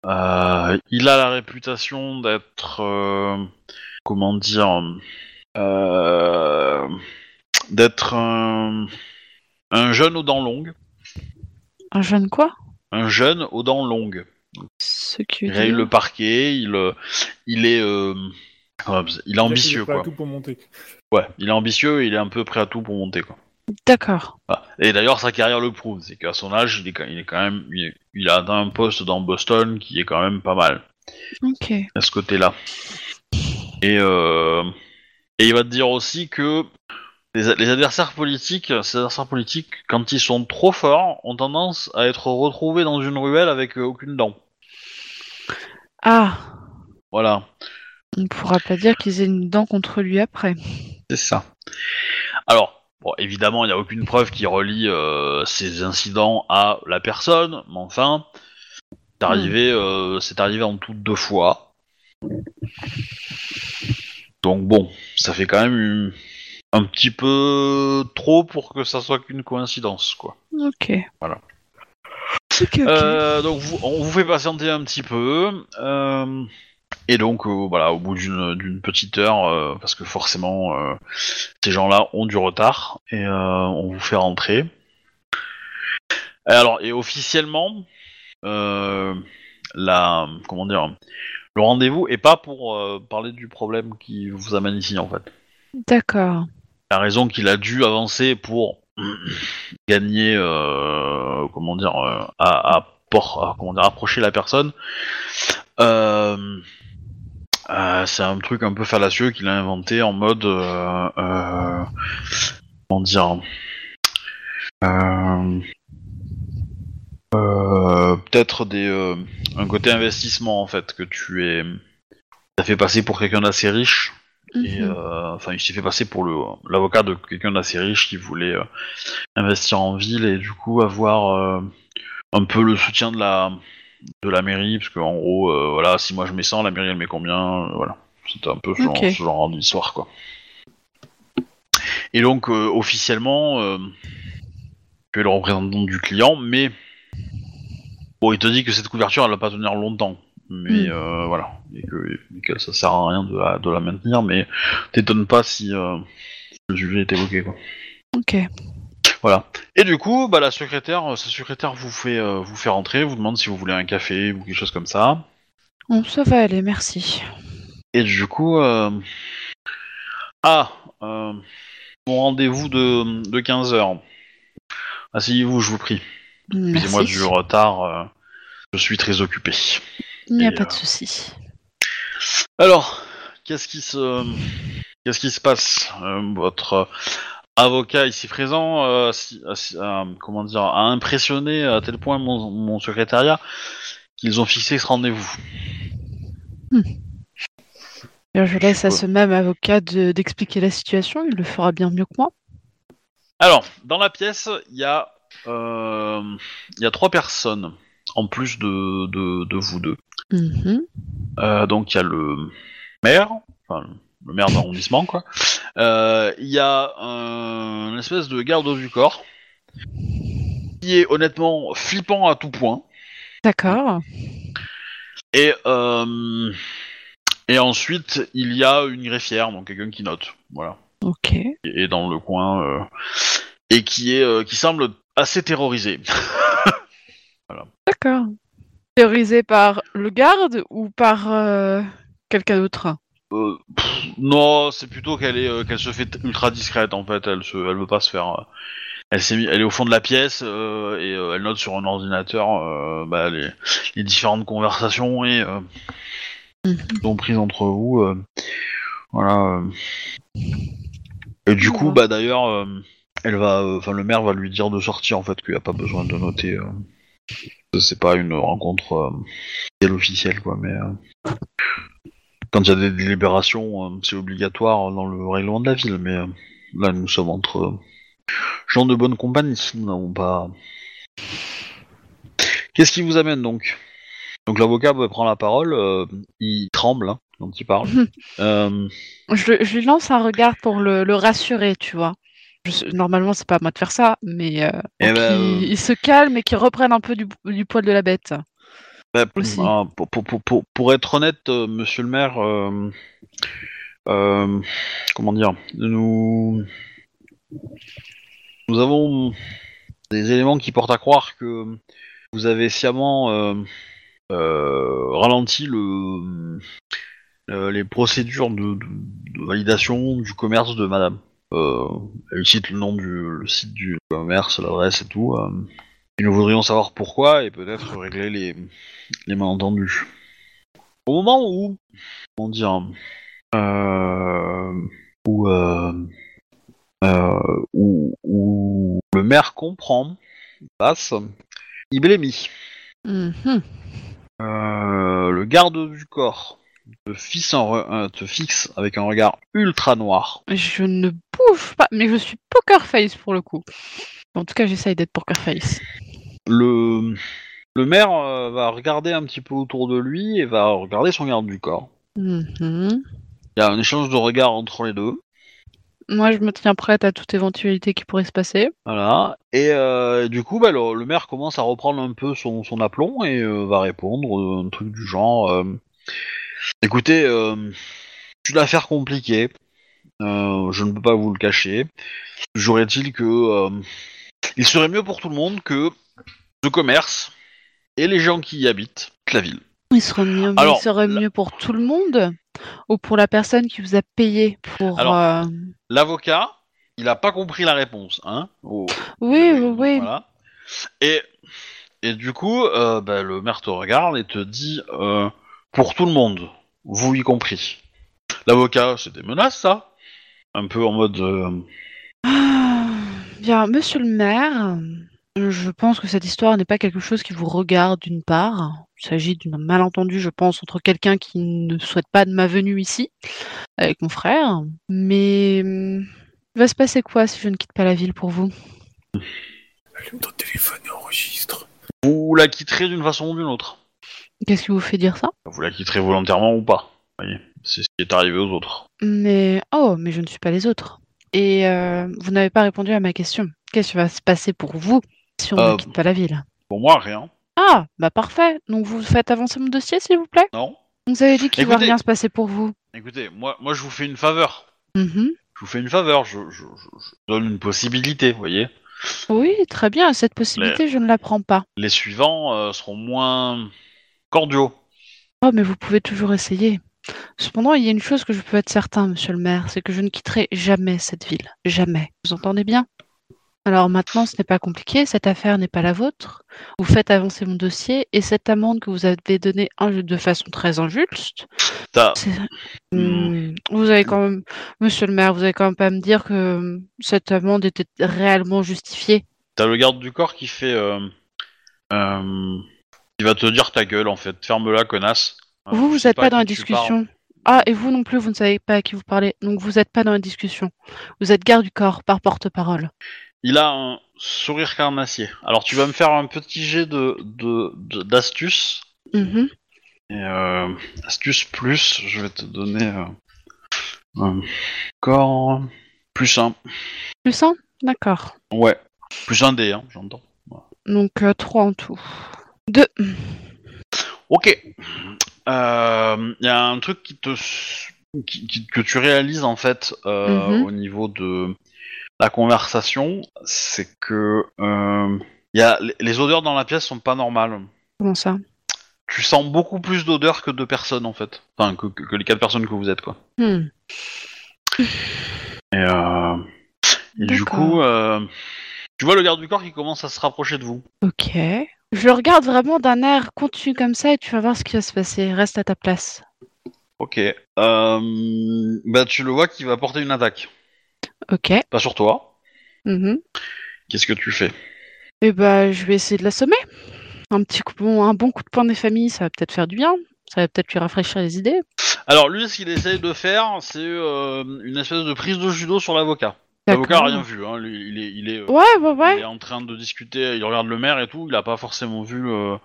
Euh, il a la réputation d'être, comment dire, d'être un, un jeune aux dents longues. Un jeune quoi? Un jeune aux dents longues. Ce qui Il règle le parquet, il, euh, il est, euh, il est ambitieux Il est pas quoi. tout pour monter. Ouais, il est ambitieux, et il est un peu prêt à tout pour monter quoi. D'accord. Voilà. Et d'ailleurs sa carrière le prouve, c'est qu'à son âge, il est, il est quand même, il, est- il a atteint un poste dans Boston qui est quand même pas mal Ok. à ce côté-là. Et, euh, et il va te dire aussi que les, les adversaires politiques, ces adversaires politiques, quand ils sont trop forts, ont tendance à être retrouvés dans une ruelle avec euh, aucune dent. Ah, Voilà. on pourra pas dire qu'ils aient une dent contre lui après. C'est ça. Alors, bon, évidemment, il n'y a aucune preuve qui relie euh, ces incidents à la personne, mais enfin, c'est arrivé, euh, c'est arrivé en tout deux fois. Donc bon, ça fait quand même une- un petit peu trop pour que ça soit qu'une coïncidence, quoi. Ok. Voilà. Ok, ok. Euh, donc vous, on vous fait patienter un petit peu. euh, et donc euh, voilà, au bout d'une petite heure, parce que forcément ces gens-là ont du retard, et on vous fait rentrer. Et alors, et officiellement, la comment dire, le rendez-vous est pas pour parler du problème qui vous amène ici en fait. D'accord. La raison qu'il a dû avancer pour gagner, euh, comment dire, euh, à, approcher la personne, euh, c'est un truc un peu fallacieux qu'il a inventé en mode, comment dire, peut-être des, un côté investissement en fait que tu es, t'as fait passer pour quelqu'un d'assez riche et Mhm. euh, enfin, il s'est fait passer pour le l'avocat de quelqu'un d'assez riche qui voulait euh, investir en ville et du coup avoir euh, un peu le soutien de la de la mairie parce qu'en gros, voilà, si moi je mets 100, la mairie elle met combien, voilà. C'était un peu ce genre, d'histoire quoi. Et donc officiellement, tu es le représentant du client, mais bon, il te dit que cette couverture elle va pas tenir longtemps. Mais Mm. euh, voilà, et que, et que ça sert à rien de la, de la maintenir, mais t'étonnes pas si euh, le sujet est évoqué quoi. Ok. Voilà. Et du coup, bah la secrétaire, euh, sa secrétaire vous fait euh, vous fait rentrer, vous demande si vous voulez un café ou quelque chose comme ça. Bon, ça va aller, merci. Et du coup, ah, mon rendez-vous de, de 15 h Asseyez-vous, je vous prie. Excusez-moi du retard, je suis très occupé. Il n'y a Et, pas euh, de souci. Alors, qu'est-ce qui se, qu'est-ce qui se passe Euh, Votre avocat ici présent, euh, si- euh, si- euh, comment dire, a impressionné à tel point mon, mon secrétariat qu'ils ont fixé ce rendez-vous? Bien, Je laisse à ce même avocat de- d'expliquer la situation, il le fera bien mieux que moi. Alors, dans la pièce, il y a, euh, il y a trois personnes en plus de, de, de vous deux. Mhm. Euh, donc il y a le, maire, enfin le maire d'arrondissement quoi, euh, il y a un, une espèce de garde du corps qui est honnêtement flippant à tout point. D'accord. Et euh, et ensuite il y a une greffière, donc quelqu'un qui note, voilà, Ok. est dans le coin et qui est qui semble assez terrorisé. (laughs) D'accord. Théorisé par le garde ou par euh, quelqu'un d'autre? Euh, pff, non, c'est plutôt qu'elle est euh, qu'elle se fait ultra discrète en fait. Elle se, elle veut pas se faire. euh, elle s'est mis, elle est au fond de la pièce et elle note sur un ordinateur bah, les, les différentes conversations et qui sont prises entre vous. voilà. Et du coup, bah d'ailleurs, elle va, enfin le maire va lui dire de sortir en fait qu'il n'y a pas besoin de noter. C'est pas une rencontre euh, officielle quoi, mais. euh, quand il y a des délibérations, euh, c'est obligatoire dans le règlement de la ville, mais là nous sommes entre gens de bonne compagnie, nous n'avons pas... Qu'est-ce qui vous amène donc? Donc l'avocat bah, prend la parole, il tremble hein, quand il parle. (laughs) Je, je lui lance un regard pour le, le rassurer, tu vois. Je normalement, c'est pas à moi de faire ça, mais euh, Eh ben, euh, il se calme et qu'il reprenne un peu du, du poil de la bête. bah, Aussi. euh, pour, pour, pour, pour, pour être honnête, euh, monsieur le maire, euh, comment dire, nous... Nous avons des éléments qui portent à croire que vous avez sciemment ralenti le, les procédures de, de- de validation du commerce de madame. Euh, elle cite le nom du le site du commerce, l'adresse et tout. euh. et nous voudrions savoir pourquoi et peut-être régler les, les malentendus. Au moment où, comment dire, euh, où, où, où le maire comprend, passe, il blémit. Mhm. Euh, le garde du corps te fixe, un re- te fixe avec un regard ultra noir. Je ne bouge pas, mais je suis poker face pour le coup. En tout cas, j'essaye d'être poker face. Le, le maire euh, va regarder un petit peu autour de lui et va regarder son garde du corps. Mhm. Il y a un échange de regards entre les deux. Moi, je me tiens prête à toute éventualité qui pourrait se passer. Voilà. Et euh, du coup, bah, le, le maire commence à reprendre un peu son, son aplomb et euh, va répondre un truc du genre Écoutez, euh, c'est une affaire compliquée. Euh, je ne peux pas vous le cacher. J'aurais-il que euh, il serait mieux pour tout le monde que ce commerce et les gens qui y habitent la ville. Il serait mieux, Alors, il serait la- mieux pour tout le monde ou pour la personne qui vous a payé pour. Euh, L'avocat, il a pas compris la réponse, hein au- Oui, oui, oui. Voilà. Et, et du coup, euh, bah, le maire te regarde et te dit euh, pour tout le monde, vous y compris. L'avocat, c'est des menaces, ça Un peu en mode. euh, Ah, Bien, monsieur le maire, je pense que cette histoire n'est pas quelque chose qui vous regarde d'une part. Il s'agit d'un malentendu, je pense, entre quelqu'un qui ne souhaite pas de ma venue ici, avec mon frère. Mais hum, il va se passer quoi si je ne quitte pas la ville pour vous? Allume ton téléphone et enregistre. vous la quitterez d'une façon ou d'une autre. Qu'est-ce qui vous fait dire ça? Vous la quitterez volontairement ou pas. voyez, c'est ce qui est arrivé aux autres. Mais oh, mais je ne suis pas les autres. Et euh, vous n'avez pas répondu à ma question. Qu'est-ce qui va se passer pour vous si on Euh, ne quitte pas la ville? Pour moi, rien. Ah, bah parfait. Donc vous faites avancer mon dossier, s'il vous plaît? Non Vous avez dit qu'il ne va rien se passer pour vous. Écoutez, moi, moi, je vous fais une faveur. Mhm. Je vous fais une faveur. Je, je, je- je donne une possibilité, vous voyez. Oui, très bien. Cette possibilité, je ne la prends pas. Les suivants euh, seront moins cordiaux. Oh, mais vous pouvez toujours essayer. Cependant, il y a une chose que je peux être certain, monsieur le maire, c'est que je ne quitterai jamais cette ville. Jamais. Vous entendez bien? Alors maintenant, ce n'est pas compliqué, cette affaire n'est pas la vôtre. Vous faites avancer mon dossier et cette amende que vous avez donnée de façon très injuste, Hmm. Hmm, vous avez quand même, monsieur le maire, vous avez quand même pas me dire que hum, cette amende était réellement justifiée. T'as le garde du corps qui fait. Euh, euh, il va te dire ta gueule en fait. Ferme-la, connasse. Euh, Vous, vous n'êtes pas, dans la discussion. Ah, et vous non plus, vous ne savez pas à qui vous parlez. Donc vous n'êtes pas dans la discussion. Vous êtes garde du corps, par porte-parole. Il a un sourire carnassier. Alors tu vas me faire un petit jet de de- de- d'astuce. Mhm. Et euh, astuce plus, je vais te donner euh, un corps plus un. Plus un? D'accord. Ouais, plus un dé, hein, j'entends. Donc 3 en tout. 2. Ok. Il y a un truc qui te qui- qui- que tu réalises en fait euh, Mhm. au niveau de la conversation, c'est que euh, y a les- odeurs dans la pièce sont pas normales. Comment ça? Tu sens beaucoup plus d'odeurs que de personnes en fait, enfin que, que- que les quatre personnes que vous êtes quoi. Hmm. Et, euh, et du coup, euh, tu vois le garde du corps qui commence à se rapprocher de vous. Ok. Je le regarde vraiment d'un air continu comme ça et tu vas voir ce qui va se passer. Reste à ta place. Ok. Euh, bah tu le vois qu'il va porter une attaque. Ok. Pas sur toi. Mhm. Qu'est-ce que tu fais? Et bah, je vais essayer de l'assommer. Un petit coup, bon, un bon coup de poing des familles, ça va peut-être faire du bien. Ça va peut-être lui rafraîchir les idées. Alors lui, ce qu'il essaye de faire, c'est euh, une espèce de prise de judo sur l'avocat. L'avocat a rien vu. Hein. Il est, il est, Ouais, ouais, il ouais. est en train de discuter. Il regarde le maire et tout. Il a pas forcément vu. euh,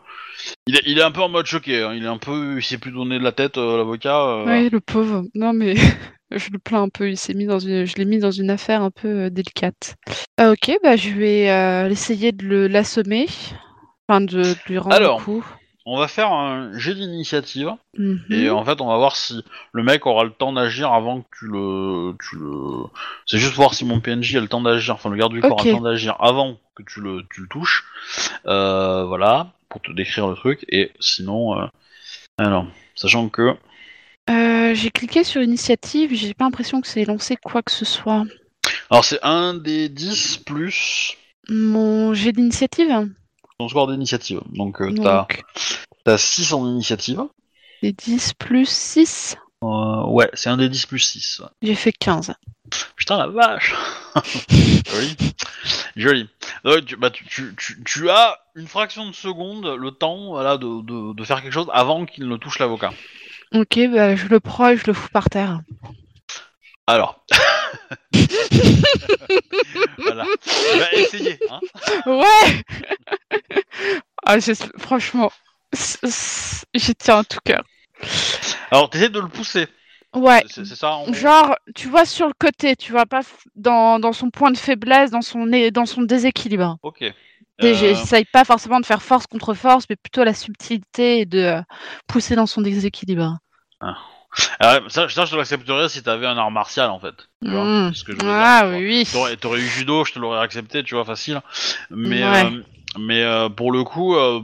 Il, est, il est un peu en mode choqué. hein. Il est un peu, il s'est plus donné de la tête euh, l'avocat. euh, Ouais, le pauvre. Non, mais (laughs) je le plains un peu. Il s'est mis dans une, je l'ai mis dans une affaire un peu euh, délicate. Ah, ok, bah je vais euh, essayer de l'assommer, enfin de, de lui rendre Alors. le coup. On va faire un jet d'initiative. Mhm. Et en fait, on va voir si le mec aura le temps d'agir avant que tu le, tu le. C'est juste voir si mon PNJ a le temps d'agir, enfin le garde du corps a le temps d'agir avant que tu le, tu le touches. Euh, voilà, pour te décrire le truc. Et sinon, euh, alors, sachant que Euh, j'ai cliqué sur initiative. J'ai pas l'impression que c'est lancé quoi que ce soit. alors c'est un des 10 plus Mon jet d'initiative. Ton score d'initiative. Donc euh, t'as Donc, t'as 6 en initiative. les 10 plus 6. Euh, ouais, c'est un des 10 plus 6. ouais. J'ai fait 15. Putain la vache (laughs) Joli. Joli. Donc, tu, bah, tu, tu, tu, tu as une fraction de seconde le temps voilà, de, de, de faire quelque chose avant qu'il ne touche l'avocat. Ok, bah je le prends et je le fous par terre. Alors. (laughs) voilà. Tu vas essayer. Hein Ouais ah, Franchement, j'y tiens en tout cœur. Alors, t'essaies de le pousser. Ouais. C'est ça Genre, tu vois sur le côté, tu vois pas dans, dans son point de faiblesse, dans son, dans son déséquilibre. Ok. Euh, J'essaye pas forcément de faire force contre force, mais plutôt la subtilité et de euh, pousser dans son déséquilibre. Alors, ça, ça, je te l'accepterais si t'avais un art martial en fait. Tu vois, Mm. c'est ce que je veux dire, Ah vois. oui, oui. T'aurais, t'aurais eu judo, je te l'aurais accepté, tu vois, facile. Mais, Ouais. euh, mais euh, pour le coup, euh,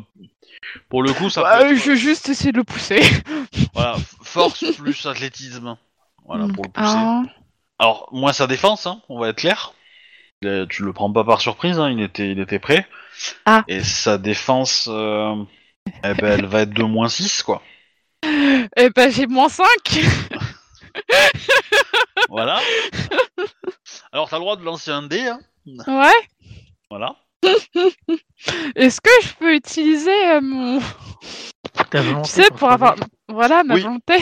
pour le coup, ça Bah, peut être, je vais juste essayer de le pousser. (laughs) voilà, force plus athlétisme. Voilà, pour le pousser. Ah, Alors, moins sa défense, hein, on va être clair. Tu le prends pas par surprise, hein, il était, il était prêt. Ah. Et sa défense, eh ben, elle va être de moins 6, quoi. Eh ben, j'ai moins 5 (laughs) Voilà. Alors, t'as le droit de lancer un dé, hein. Ouais. Voilà. Est-ce que je peux utiliser euh, mon... Ta volonté Tu sais, pour faire avoir... Voilà, ma Oui. volonté.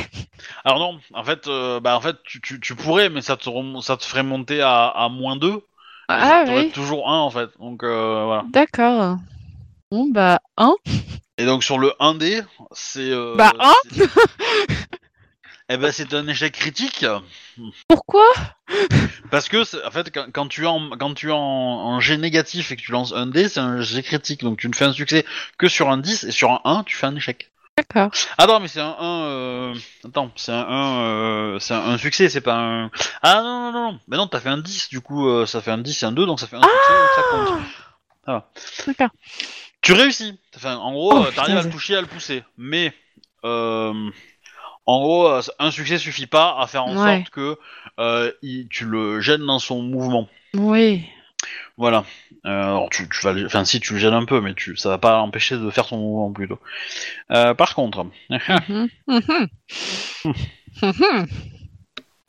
Alors non, en fait, euh, bah, en fait, tu, tu, tu pourrais, mais ça te, rem- ça te ferait monter à, à moins 2. Ah T'aurais oui, toujours 1, en fait. Donc, euh, voilà. d'accord. Bon, bah, 1. Et donc, sur le 1D, c'est... euh, Bah, un c'est- Eh ben, c'est un échec critique. Pourquoi? Parce que, c'est- en fait, quand, quand tu es, en, quand tu es en, en G négatif et que tu lances un dé, c'est un G critique. Donc, tu ne fais un succès que sur un 10 et sur un 1, tu fais un échec. D'accord. Ah non, mais c'est un 1. Euh... Attends, c'est un 1. Euh... C'est un, un succès, c'est pas un. Ah non, non, non, non. Mais non, t'as fait un 10, du coup, euh, ça fait un 10 et un 2, donc ça fait un succès, donc ça compte. D'accord. Tu réussis. Enfin, en gros, Oh, euh, t'arrives putain, à le toucher, à le pousser. Mais. Euh... En gros, euh, un succès suffit pas à faire en Ouais. sorte que euh, il- tu le gênes dans son mouvement. Oui. Voilà. Euh, alors tu, tu vas, le- enfin si tu le gênes un peu, mais tu, ça va pas l'empêcher de faire son mouvement plutôt. Euh, par contre, Mhm. Mhm. (laughs) Mhm.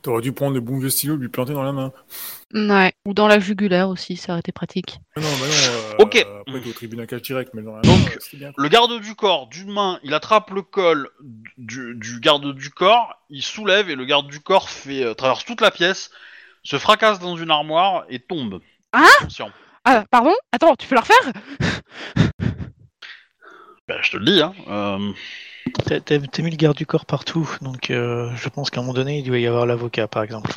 T'aurais dû prendre le bon vieux stylo et lui planter dans la main. Ouais. Ou dans la jugulaire aussi, ça aurait été pratique. Ah Non, bah non. euh, Ok. Après, au tribunal cache direct, mais dans la Donc, main, euh, c'est bien. le garde du corps, d'une main, il attrape le col du, du garde du corps, il soulève et le garde du corps fait euh, traverse toute la pièce, se fracasse dans une armoire et tombe. Hein Conscient. Ah, pardon? Attends, tu peux la refaire? Ben, je te le dis, hein. euh, T'as t'as- t'as mis le garde du corps partout, donc euh, je pense qu'à un moment donné, il doit y avoir l'avocat, par exemple.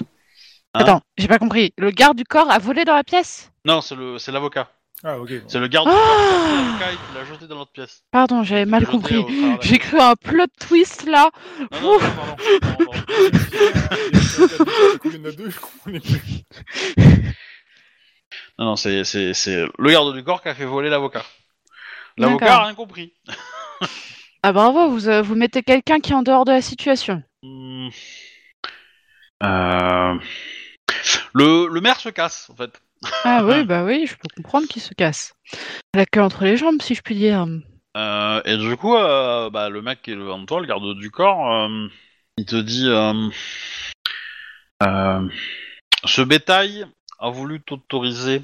Hein Attends, j'ai pas compris. Le garde du corps a volé dans la pièce Non, c'est le, c'est l'avocat. Ah, ok. bon. C'est le garde. Ah du corps, l'avocat qui l'a jeté dans l'autre pièce. Pardon, j'avais mal jeté compris. au la J'ai cru à un plot twist là. Non, non, non, pardon. pardon, pardon. Il y en a deux, je comprenais plus. Non, non, c'est, c'est, c'est le garde du corps qui a fait voler l'avocat. L'avocat a rien compris. Ah bravo, vous, euh, vous mettez quelqu'un qui est en dehors de la situation. Hmm. Euh, Le, le maire se casse, en fait. Ah oui, (laughs) bah oui, je peux comprendre qu'il se casse. La queue entre les jambes, si je puis dire. Euh, et du coup, euh, bah, le mec qui est devant toi, le garde du corps, euh, il te dit euh, euh, Ce bétail a voulu t'autoriser,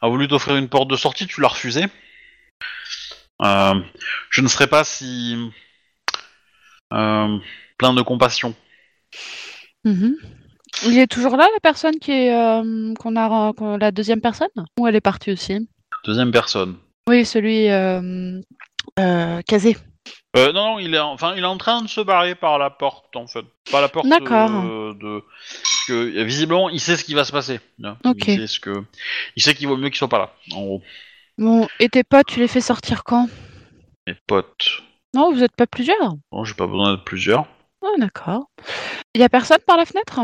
a voulu t'offrir une porte de sortie, tu l'as refusé. Euh, je ne serais pas si euh, plein de compassion. Mhm. Il est toujours là, la personne qui est euh, qu'on a la deuxième personne? Ou elle est partie aussi? Deuxième personne. Oui, celui euh, euh, casé. Non, non, il est, en- enfin, il est en train de se barrer par la porte, en fait. Pas la porte D'accord. de. parce que visiblement, il sait ce qui va se passer. Ok. Il sait ce que. Il sait qu'il vaut mieux qu'il soit pas là. En gros, Bon, et tes potes, tu les fais sortir quand? Mes potes. Non, vous êtes pas plusieurs? Bon, j'ai pas besoin d'être plusieurs. Ah, d'accord. Il y a personne par la fenêtre?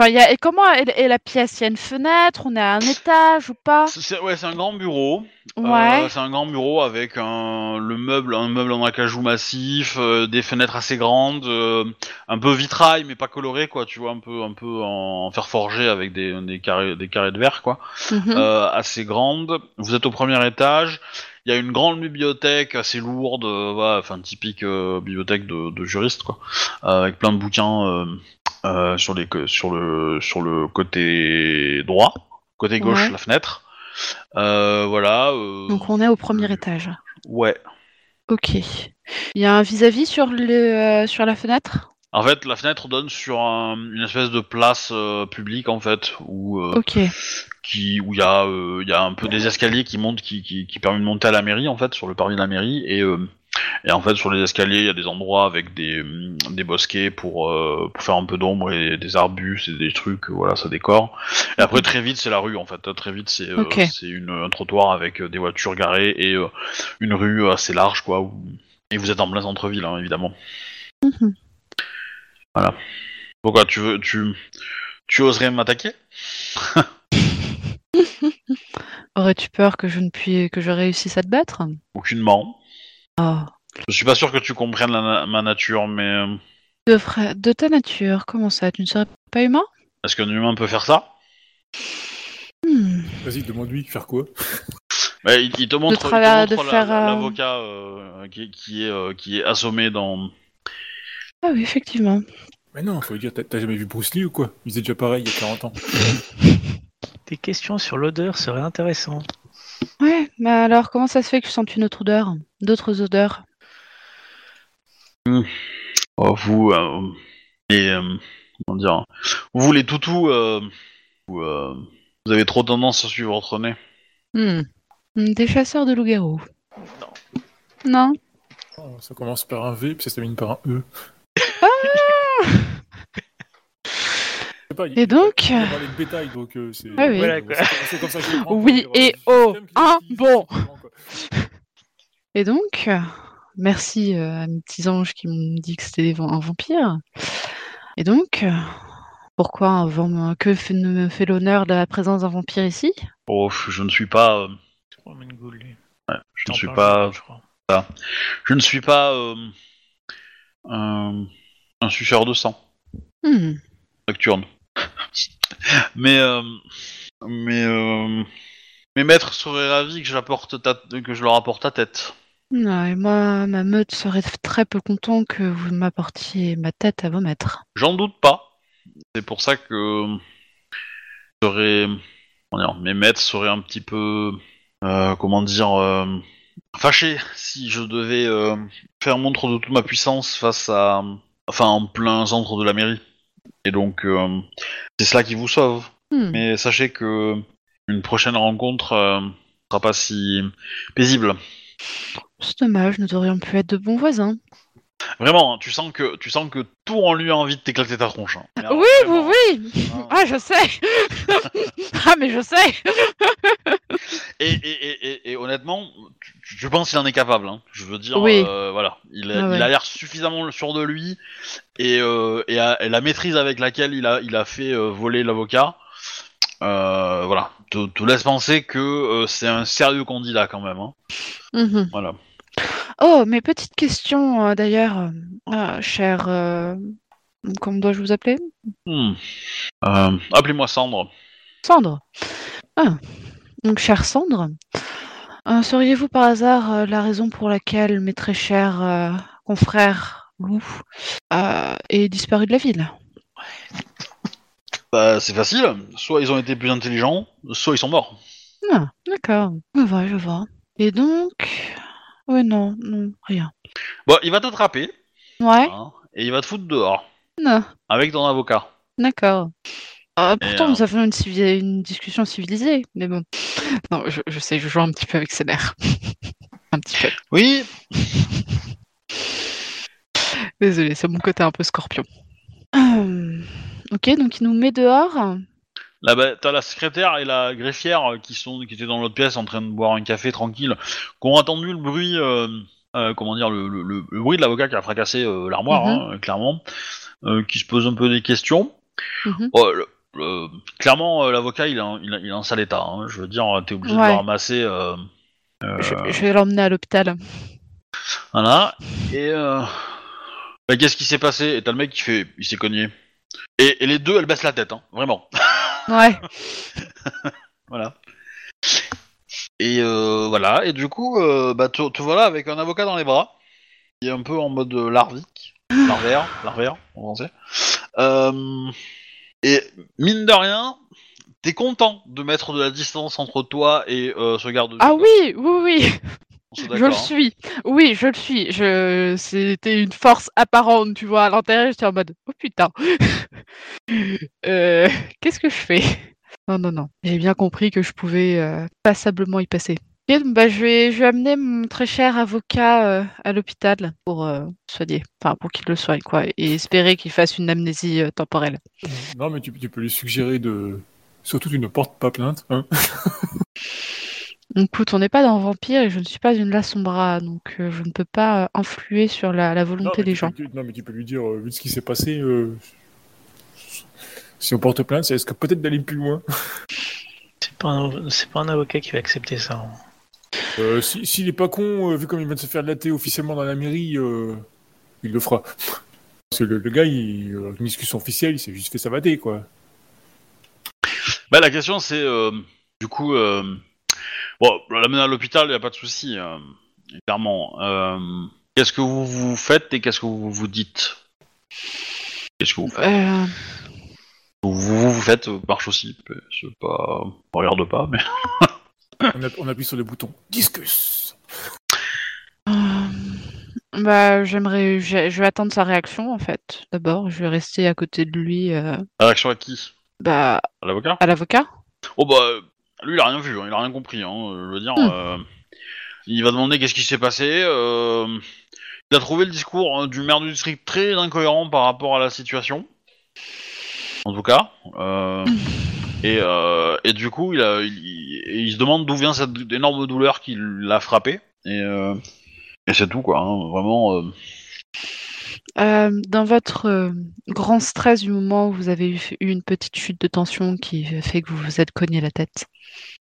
Enfin, y a... Et comment est, est la pièce Il y a une fenêtre On est à un étage ou pas? C'est- ouais, c'est un grand bureau. Ouais. Euh, c'est un grand bureau avec un le meuble, un meuble en acajou massif, euh, des fenêtres assez grandes, euh, un peu vitrail mais pas coloré quoi. Tu vois un peu un peu en fer forgé avec des, des carrés des carrés de verre quoi. Mhm. assez grande. Vous êtes au premier étage. Il y a une grande bibliothèque assez lourde, enfin typique euh, bibliothèque de, de juriste quoi, avec plein de bouquins euh, sur les co- sur le sur le côté droit, côté gauche Ouais. la fenêtre. Euh, voilà. euh, Donc on est au premier étage. Ouais. Ok. Il y a un vis-à-vis sur, le, sur la fenêtre? En fait, la fenêtre donne sur un- une espèce de place publique en fait où Ok. qui où il y a y a un peu des escaliers qui montent qui, qui qui permettent de monter à la mairie en fait sur le parvis de la mairie et et en fait sur les escaliers il y a des endroits avec des des bosquets pour euh, pour faire un peu d'ombre et des arbustes et des trucs voilà ça décore. Et après très vite c'est la rue en fait. Très vite c'est euh, Ok. c'est une un trottoir avec euh, des voitures garées et euh, une rue assez large quoi où... et vous êtes en plein centre-ville hein, évidemment. Mhm. pourquoi tu veux tu tu oserais m'attaquer? (laughs) Aurais-tu peur que je ne puis que je réussisse à te battre? Aucunement Ah. Je suis pas sûr que tu comprennes la na- ma nature, mais euh, De, fra- de ta nature, comment ça Tu ne serais pas humain? est-ce qu'un humain peut faire ça? Hmm. Vas-y, demande-lui, faire quoi? Bah, il, il te montre, il te travers- de montre la- euh, l'avocat euh, qui, qui est euh, qui est assommé dans. Ah oui, effectivement. Mais non, faut lui dire, t'as- t'as jamais vu Bruce Lee ou quoi? Il faisait déjà pareil il y a 40 ans. (laughs) Des questions sur l'odeur seraient intéressantes. Ouais, mais alors comment ça se fait que tu sens une autre odeur D'autres odeurs? Oh, vous euh, et euh, comment dire Vous les toutous, euh, vous, euh, vous avez trop tendance à suivre votre nez. Hmm. Hmm, Des chasseurs de loups-garous. Non. Oh, Ça commence par un V, puis ça se termine par un E. Je sais pas, il- Et donc de bétail, donc euh, c'est. Ah oui. Voilà, quoi. comme ça que prends. Oui, quoi. et C'est oh, hein, utilise, bon. (laughs) c'est vraiment, quoi. Et donc, euh, merci euh, à mes petits anges qui m'ont dit que c'était un vampire. Et donc, euh, pourquoi un vam- que fait, me fait l'honneur de la présence d'un vampire ici? Oh, je ne suis pas, euh, Je ne suis parles, pas, je ne suis pas euh, un, un suceur de sang Hmm. nocturne. (laughs) mais euh, mais euh, mes maîtres seraient ravis que je, l'apporte ta- que je leur apporte ta tête. Non, et moi, ma meute serait très peu content que vous m'apportiez ma tête à vos maîtres. J'en doute pas. C'est pour ça que serais, comment dire, mes maîtres seraient un petit peu, euh, comment dire, euh, fâchés si je devais euh, faire montre de toute ma puissance face à, enfin, en plein centre de la mairie. Et donc, euh, c'est cela qui vous sauve. Hmm. Mais sachez que une prochaine rencontre euh, sera pas si paisible. C'est dommage, nous aurions pu être de bons voisins. Vraiment, hein, tu sens que tu sens que tout en lui a envie de t'éclater ta tronche. hein. Oui, vraiment. oui, oui Ah. Ah, je sais (laughs) Ah, mais je sais (laughs) Et, et, et, et, et honnêtement, tu- je pense qu'il en est capable. Hein. Je veux dire, Oui. euh, voilà, il a, Ah ouais. il a l'air suffisamment sûr de lui et, euh, et, la maîtrise avec laquelle il a, il a fait euh, voler l'avocat, euh, voilà, te, te laisse penser que euh, c'est un sérieux candidat quand même. Hein. Mhm. Voilà. Oh, mais petite question, euh, d'ailleurs, euh, euh, cher... euh, Comment dois-je vous appeler? Hmm. Euh, Appelez-moi Sandre. Sandre. Ah. Donc, chère Sandre, euh, sauriez-vous par hasard euh, la raison pour laquelle mes très chers euh, confrères Lou euh, est disparu de la ville? Bah, c'est facile. Soit ils ont été plus intelligents, soit ils sont morts. Ah, d'accord. Je vois, je vois. Et donc... Oui, non, non, rien. Bon, il va t'attraper Ouais, hein, et il va te foutre dehors non, avec ton avocat. d'accord. Euh, pourtant, euh, nous avons une, civi- une discussion civilisée, mais bon. Non, je, je sais, je joue un petit peu avec ses nerfs. (laughs) un petit peu. Oui, Désolée, c'est mon côté un peu scorpion. Hum, Ok, donc il nous met dehors. Là, bah, t'as la secrétaire et la greffière euh, qui sont qui étaient dans l'autre pièce en train de boire un café tranquille, qui ont entendu le bruit, euh, euh, comment dire, le, le- le- le bruit de l'avocat qui a fracassé euh, l'armoire, Mhm. hein, clairement, euh, qui se pose un peu des questions. Mhm. Oh, clairement, l'avocat, il est, en, il, il est en sale état. hein. Je veux dire, t'es obligé de le ramasser. Je, je vais l'emmener à l'hôpital. Voilà. Et euh... bah, qu'est-ce qui s'est passé? Et t'as le mec qui fait, il s'est cogné. Et, et les deux, elles baissent la tête, hein, vraiment. (laughs) Ouais. (laughs) Voilà. Et euh, voilà, et du coup, euh, bah, te, te voilà avec un avocat dans les bras, qui est un peu en mode larvique, larvaire, (gasps) larvaire en français. Euh, et mine de rien, t'es content de mettre de la distance entre toi et euh, ce garde. Ah oui, oui, oui, je le hein. suis. Oui, je le suis. Je... C'était une force apparente, tu vois, à l'intérieur. J'étais en mode, oh putain. (laughs) Euh, Qu'est-ce que je fais? Non, non, non. J'ai bien compris que je pouvais euh, passablement y passer. Bah, je, vais, je vais amener mon très cher avocat euh, à l'hôpital pour euh, soigner, enfin pour qu'il le soigne, quoi, et espérer qu'il fasse une amnésie euh, temporelle. Non, mais tu, tu peux lui suggérer de. Surtout, tu ne portes pas plainte. Hein (laughs) Écoute, on n'est pas dans Vampire et je ne suis pas une Lasombra, donc euh, je ne peux pas euh, influer sur la, volonté des gens. peux- tu- non, mais tu peux lui dire, euh, vu ce qui s'est passé, euh, si on porte plainte, ça risque peut-être d'aller plus loin? C'est pas, un... c'est pas un avocat qui va accepter ça. hein. Euh, si- S'il est pas con, euh, vu comme il vient de se faire latter officiellement dans la mairie, euh, il le fera. Parce que le, le gars, il, euh, une discussion officielle, il s'est juste fait savader, quoi. Bah, la question c'est, euh, du coup, euh, bon, l'amener à l'hôpital, y a pas de souci, euh, clairement. Euh, qu'est-ce que vous vous faites et qu'est-ce que vous vous dites? Qu'est-ce que vous faites? Euh, Vous vous, vous faites euh, marche aussi, c'est pas, on regarde pas, mais (laughs) On, app- on appuie sur le bouton. Discus euh, bah, j'aimerais, je, je vais attendre sa réaction en fait. D'abord, je vais rester à côté de lui, euh, réaction à qui? Bah, À l'avocat? à l'avocat. Oh bah, lui il a rien vu, hein, il a rien compris. Hein, je veux dire, Hmm. euh, il va demander qu'est-ce qui s'est passé. euh, il a trouvé le discours hein, du maire du district très incohérent par rapport à la situation. En tout cas. euh, et, euh, et du coup, il, a, il, il- il se demande d'où vient cette énorme douleur qui l'a frappé. Et, euh, et c'est tout quoi. hein, vraiment. euh, Euh, dans votre euh, grand stress du moment où vous avez eu, eu une petite chute de tension qui fait que vous vous êtes cogné la tête,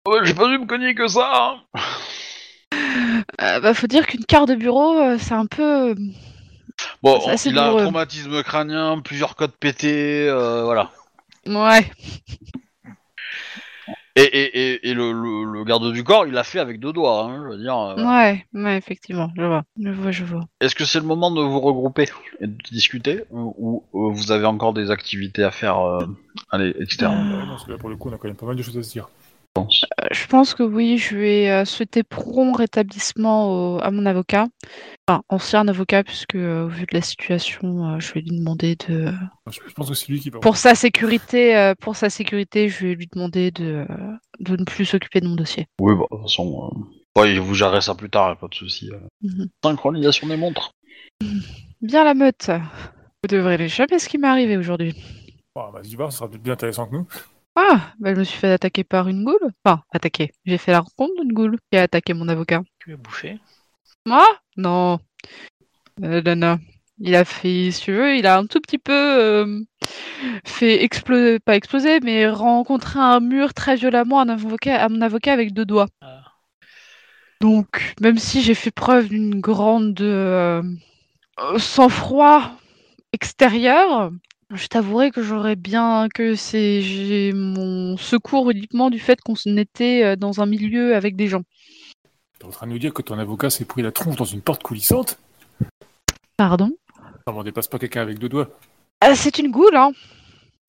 Ouais, j'ai pas dû me cogner que ça. hein. euh, bah, faut dire qu'une carte de bureau, c'est un peu. Bon, assez il a un traumatisme crânien, plusieurs codes pétés, voilà. Ouais. Et, et, et, et le, le, le garde du corps, il l'a fait avec deux doigts, hein, je veux dire. euh. Ouais, ouais, effectivement, je vois, je vois, je vois. Est-ce que c'est le moment de vous regrouper et de discuter ou, ou, euh, vous avez encore des activités à faire euh, allez, externes Ouais, non, parce que là, pour le coup, on a quand même pas mal de choses à se dire. Je pense Euh, Je pense que oui, je vais euh, souhaiter prompt rétablissement au- à mon avocat. Enfin, ancien avocat, puisque euh, au vu de la situation, euh, je vais lui demander de. Je pense que c'est lui qui va. Pour sa sécurité, euh, pour sa sécurité, je vais lui demander de, de ne plus s'occuper de mon dossier. Oui, bah, de toute façon, euh, Ouais, vous gérez ça plus tard, pas de souci. euh. Mhm. Synchronisation des montres. (laughs) Bien la meute. Vous devrez l'échapper ce qui m'est arrivé aujourd'hui. Bon, vas-y voir, ça sera peut-être bien intéressant que nous. Ah, bah je me suis fait attaquer par une goule. Enfin, attaquer. J'ai fait la rencontre d'une goule qui a attaqué mon avocat. Tu as bouffé. Moi? Non. Euh. Il a fait, si tu veux, il a un tout petit peu euh, fait exploser, pas exploser, mais rencontrer un mur très violemment à, un avocat, à mon avocat avec deux doigts. Ah. Donc, même si j'ai fait preuve d'une grande euh, sang-froid extérieur, je t'avouerai que j'aurais bien que c'est j'ai mon secours uniquement du fait qu'on était euh, dans un milieu avec des gens. T'es en train de nous dire que ton avocat s'est pris la tronche dans une porte coulissante? Pardon? Ça m'en dépasse pas quelqu'un avec deux doigts. Ah, c'est une goule, hein.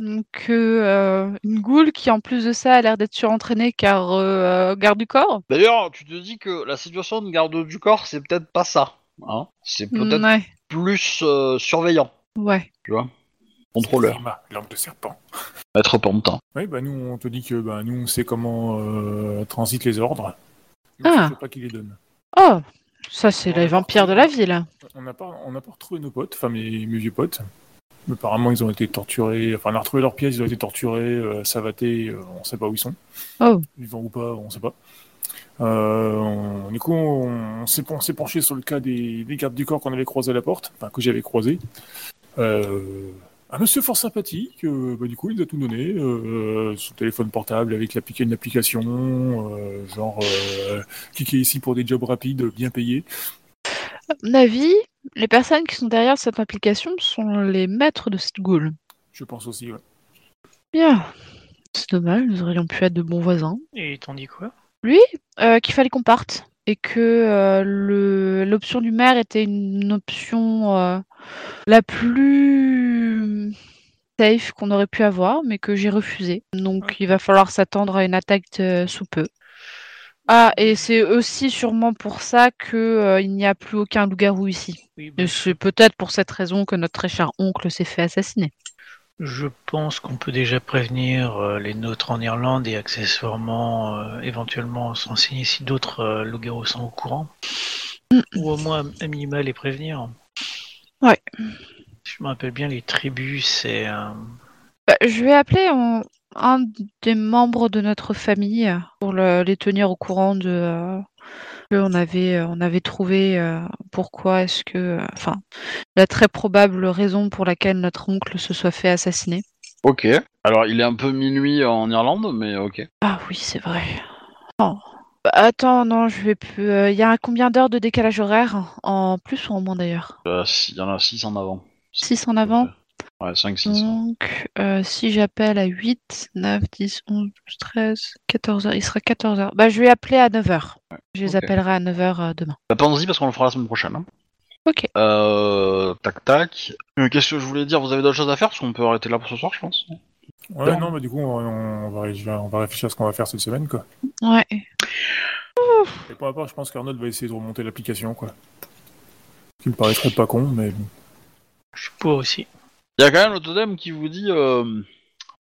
Donc, euh, euh, une goule qui, en plus de ça, a l'air d'être surentraînée car euh, garde du corps. D'ailleurs, tu te dis que la situation de garde du corps, c'est peut-être pas ça. Hein c'est peut-être Ouais, plus euh, surveillant, ouais. tu vois? Contrôleur, langue de serpent. maître pantin. Oui, bah nous, on te dit que bah, nous, on sait comment euh, transitent les ordres. Ah. Je sais pas qui les donne. Oh, ça, c'est les vampires de la ville. On n'a pas, on n'a pas retrouvé nos potes, enfin mes, mes vieux potes. Mais apparemment, ils ont été torturés. Enfin, on a retrouvé leurs pièces, ils ont été torturés, euh, savatés. euh, on sait pas où ils sont. Oh. Vivants ou pas, on sait pas. Euh, on- du coup, on, on s'est on s'est penché sur le cas des, des gardes du corps qu'on avait croisés à la porte, enfin que j'avais croisé. Euh, un monsieur fort sympathique, euh, bah, du coup, il nous a tout donné. Euh, son téléphone portable avec l'appliqué une application, euh, genre euh, cliquez ici pour des jobs rapides, bien payés. À mon avis, les personnes qui sont derrière cette application sont les maîtres de cette goule. Je pense aussi. Ouais. Bien. C'est dommage, nous aurions pu être de bons voisins. Et t'ont dit quoi? Euh, qu'il fallait qu'on parte et que euh, l'option du maire était une option euh, la plus safe qu'on aurait pu avoir, mais que j'ai refusé. Donc il va falloir s'attendre à une attaque euh, sous peu. Ah, et c'est aussi sûrement pour ça que euh, il n'y a plus aucun loup-garou ici. Oui, bah, Et c'est peut-être pour cette raison que notre très cher oncle s'est fait assassiner. Je pense qu'on peut déjà prévenir euh, les nôtres en Irlande et accessoirement euh, éventuellement s'enseigner si d'autres euh, sont au courant. Mm. Ou au moins à minima les prévenir. Ouais. Si je me rappelle bien, les tribus, c'est... euh, Bah, je vais appeler un, un des membres de notre famille pour le- les tenir au courant de on avait euh, on avait trouvé euh, pourquoi est-ce que euh, enfin la très probable raison pour laquelle notre oncle se soit fait assassiner. Ok. Alors, il est un peu minuit en Irlande, mais ok. Ah oui, c'est vrai. Oh. Bah, attends, non, je vais plus. euh, Il y a combien d'heures de décalage horaire? En plus ou en moins d'ailleurs? Euh, Il y en a 6 en avant. 6 en avant? Ouais, 5, 6. Donc, euh, si j'appelle à 8, 9, 10, 11, 12, 13, 14 heures, il sera 14 heures. Bah, je vais appeler à 9 heures. Je les appellerai à 9 heures euh, demain. Bah, pensez-y parce qu'on le fera la semaine prochaine. hein. Ok. Euh, tac tac. Euh, Qu'est-ce que je voulais dire? Vous avez d'autres choses à faire? Parce qu'on peut arrêter là pour ce soir, je pense. Ouais, Non. non, mais du coup, on, on va, réfléchir- on va réfléchir à ce qu'on va faire cette semaine, quoi. Ouais. Et pour ma part, je pense qu'Arnold va essayer de remonter l'application, quoi. Ce qui me paraîtrait pas con, mais bon. Je suis pour aussi. Il y a quand même le totem qui vous dit. euh,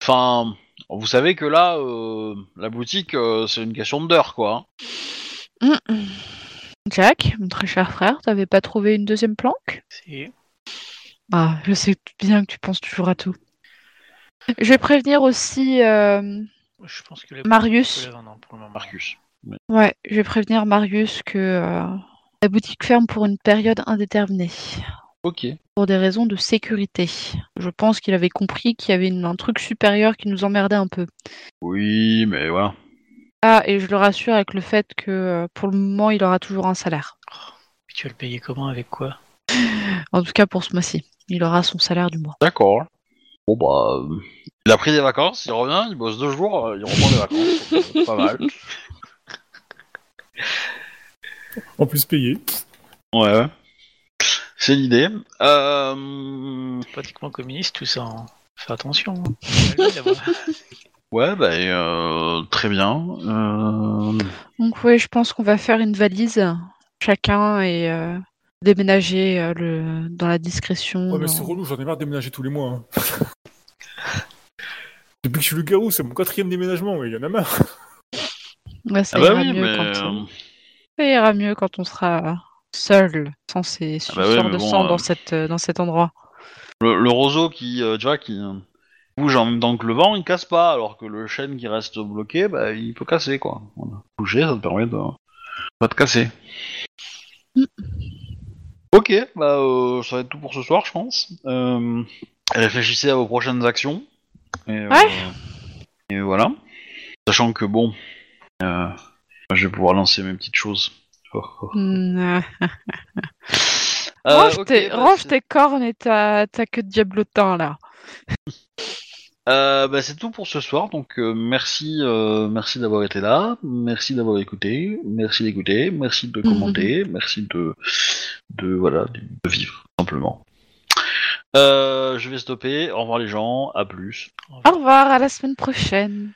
Enfin, vous savez que là, euh, la boutique, euh, c'est une question d'heure, quoi. hein. Jack, mon très cher frère, t'avais pas trouvé une deuxième planque? Si. Ah, je sais bien que tu penses toujours à tout. Je vais prévenir aussi euh, Je pense que la Marius. vendre pour le moment. Marcus. Ouais, je vais prévenir Marius que euh, la boutique ferme pour une période indéterminée. Ok. pour des raisons de sécurité. Je pense qu'il avait compris qu'il y avait une- un truc supérieur qui nous emmerdait un peu. Oui, mais voilà. Ah, et je le rassure avec le fait que euh, pour le moment, il aura toujours un salaire. Tu vas le payer comment Avec quoi? En tout cas pour ce mois-ci. Il aura son salaire du mois. D'accord. Bon bah, euh, il a pris des vacances, il revient, il bosse deux jours, euh, il reprend des vacances. (laughs) donc, euh, pas mal. En plus payé. Ouais. ouais. C'est l'idée. Euh... Pratiquement communiste tout ça. hein. Fais attention. hein. (laughs) Ouais, bah, euh, très bien. Euh... Donc oui, je pense qu'on va faire une valise chacun et euh, déménager euh, le... dans la discrétion. Ouais, mais c'est relou, j'en ai marre de déménager tous les mois. hein. (laughs) Depuis que je suis le garou, c'est mon quatrième déménagement, mais il y en a marre. Ouais, ça Ah bah ira oui, mieux mais quand, Ça ira mieux quand on sera seul, sans ces Ah bah ouais, de bon, sang euh, dans, cette, euh, dans cet endroit. Le, le roseau qui, euh, tu vois, qui euh, bouge en même temps que le vent, il casse pas, alors que le chêne qui reste bloqué, bah, il peut casser, quoi. Voilà. Bouger, ça te permet de pas te casser. Mm. Ok, bah, euh, ça va être tout pour ce soir, je pense. Euh, réfléchissez à vos prochaines actions. Et, euh, Ouais. et voilà. Sachant que, bon, euh, je vais pouvoir lancer mes petites choses. (laughs) Euh, range tes, bah, range tes cornes et ta, ta queue de diablotin, là. (laughs) Euh, bah, c'est tout pour ce soir, donc euh, merci, euh, merci d'avoir été là, merci d'avoir écouté, merci d'écouter, merci de commenter, merci de, de voilà, de, de vivre simplement. Euh, je vais stopper. Au revoir les gens, à plus. Au revoir, à la semaine prochaine.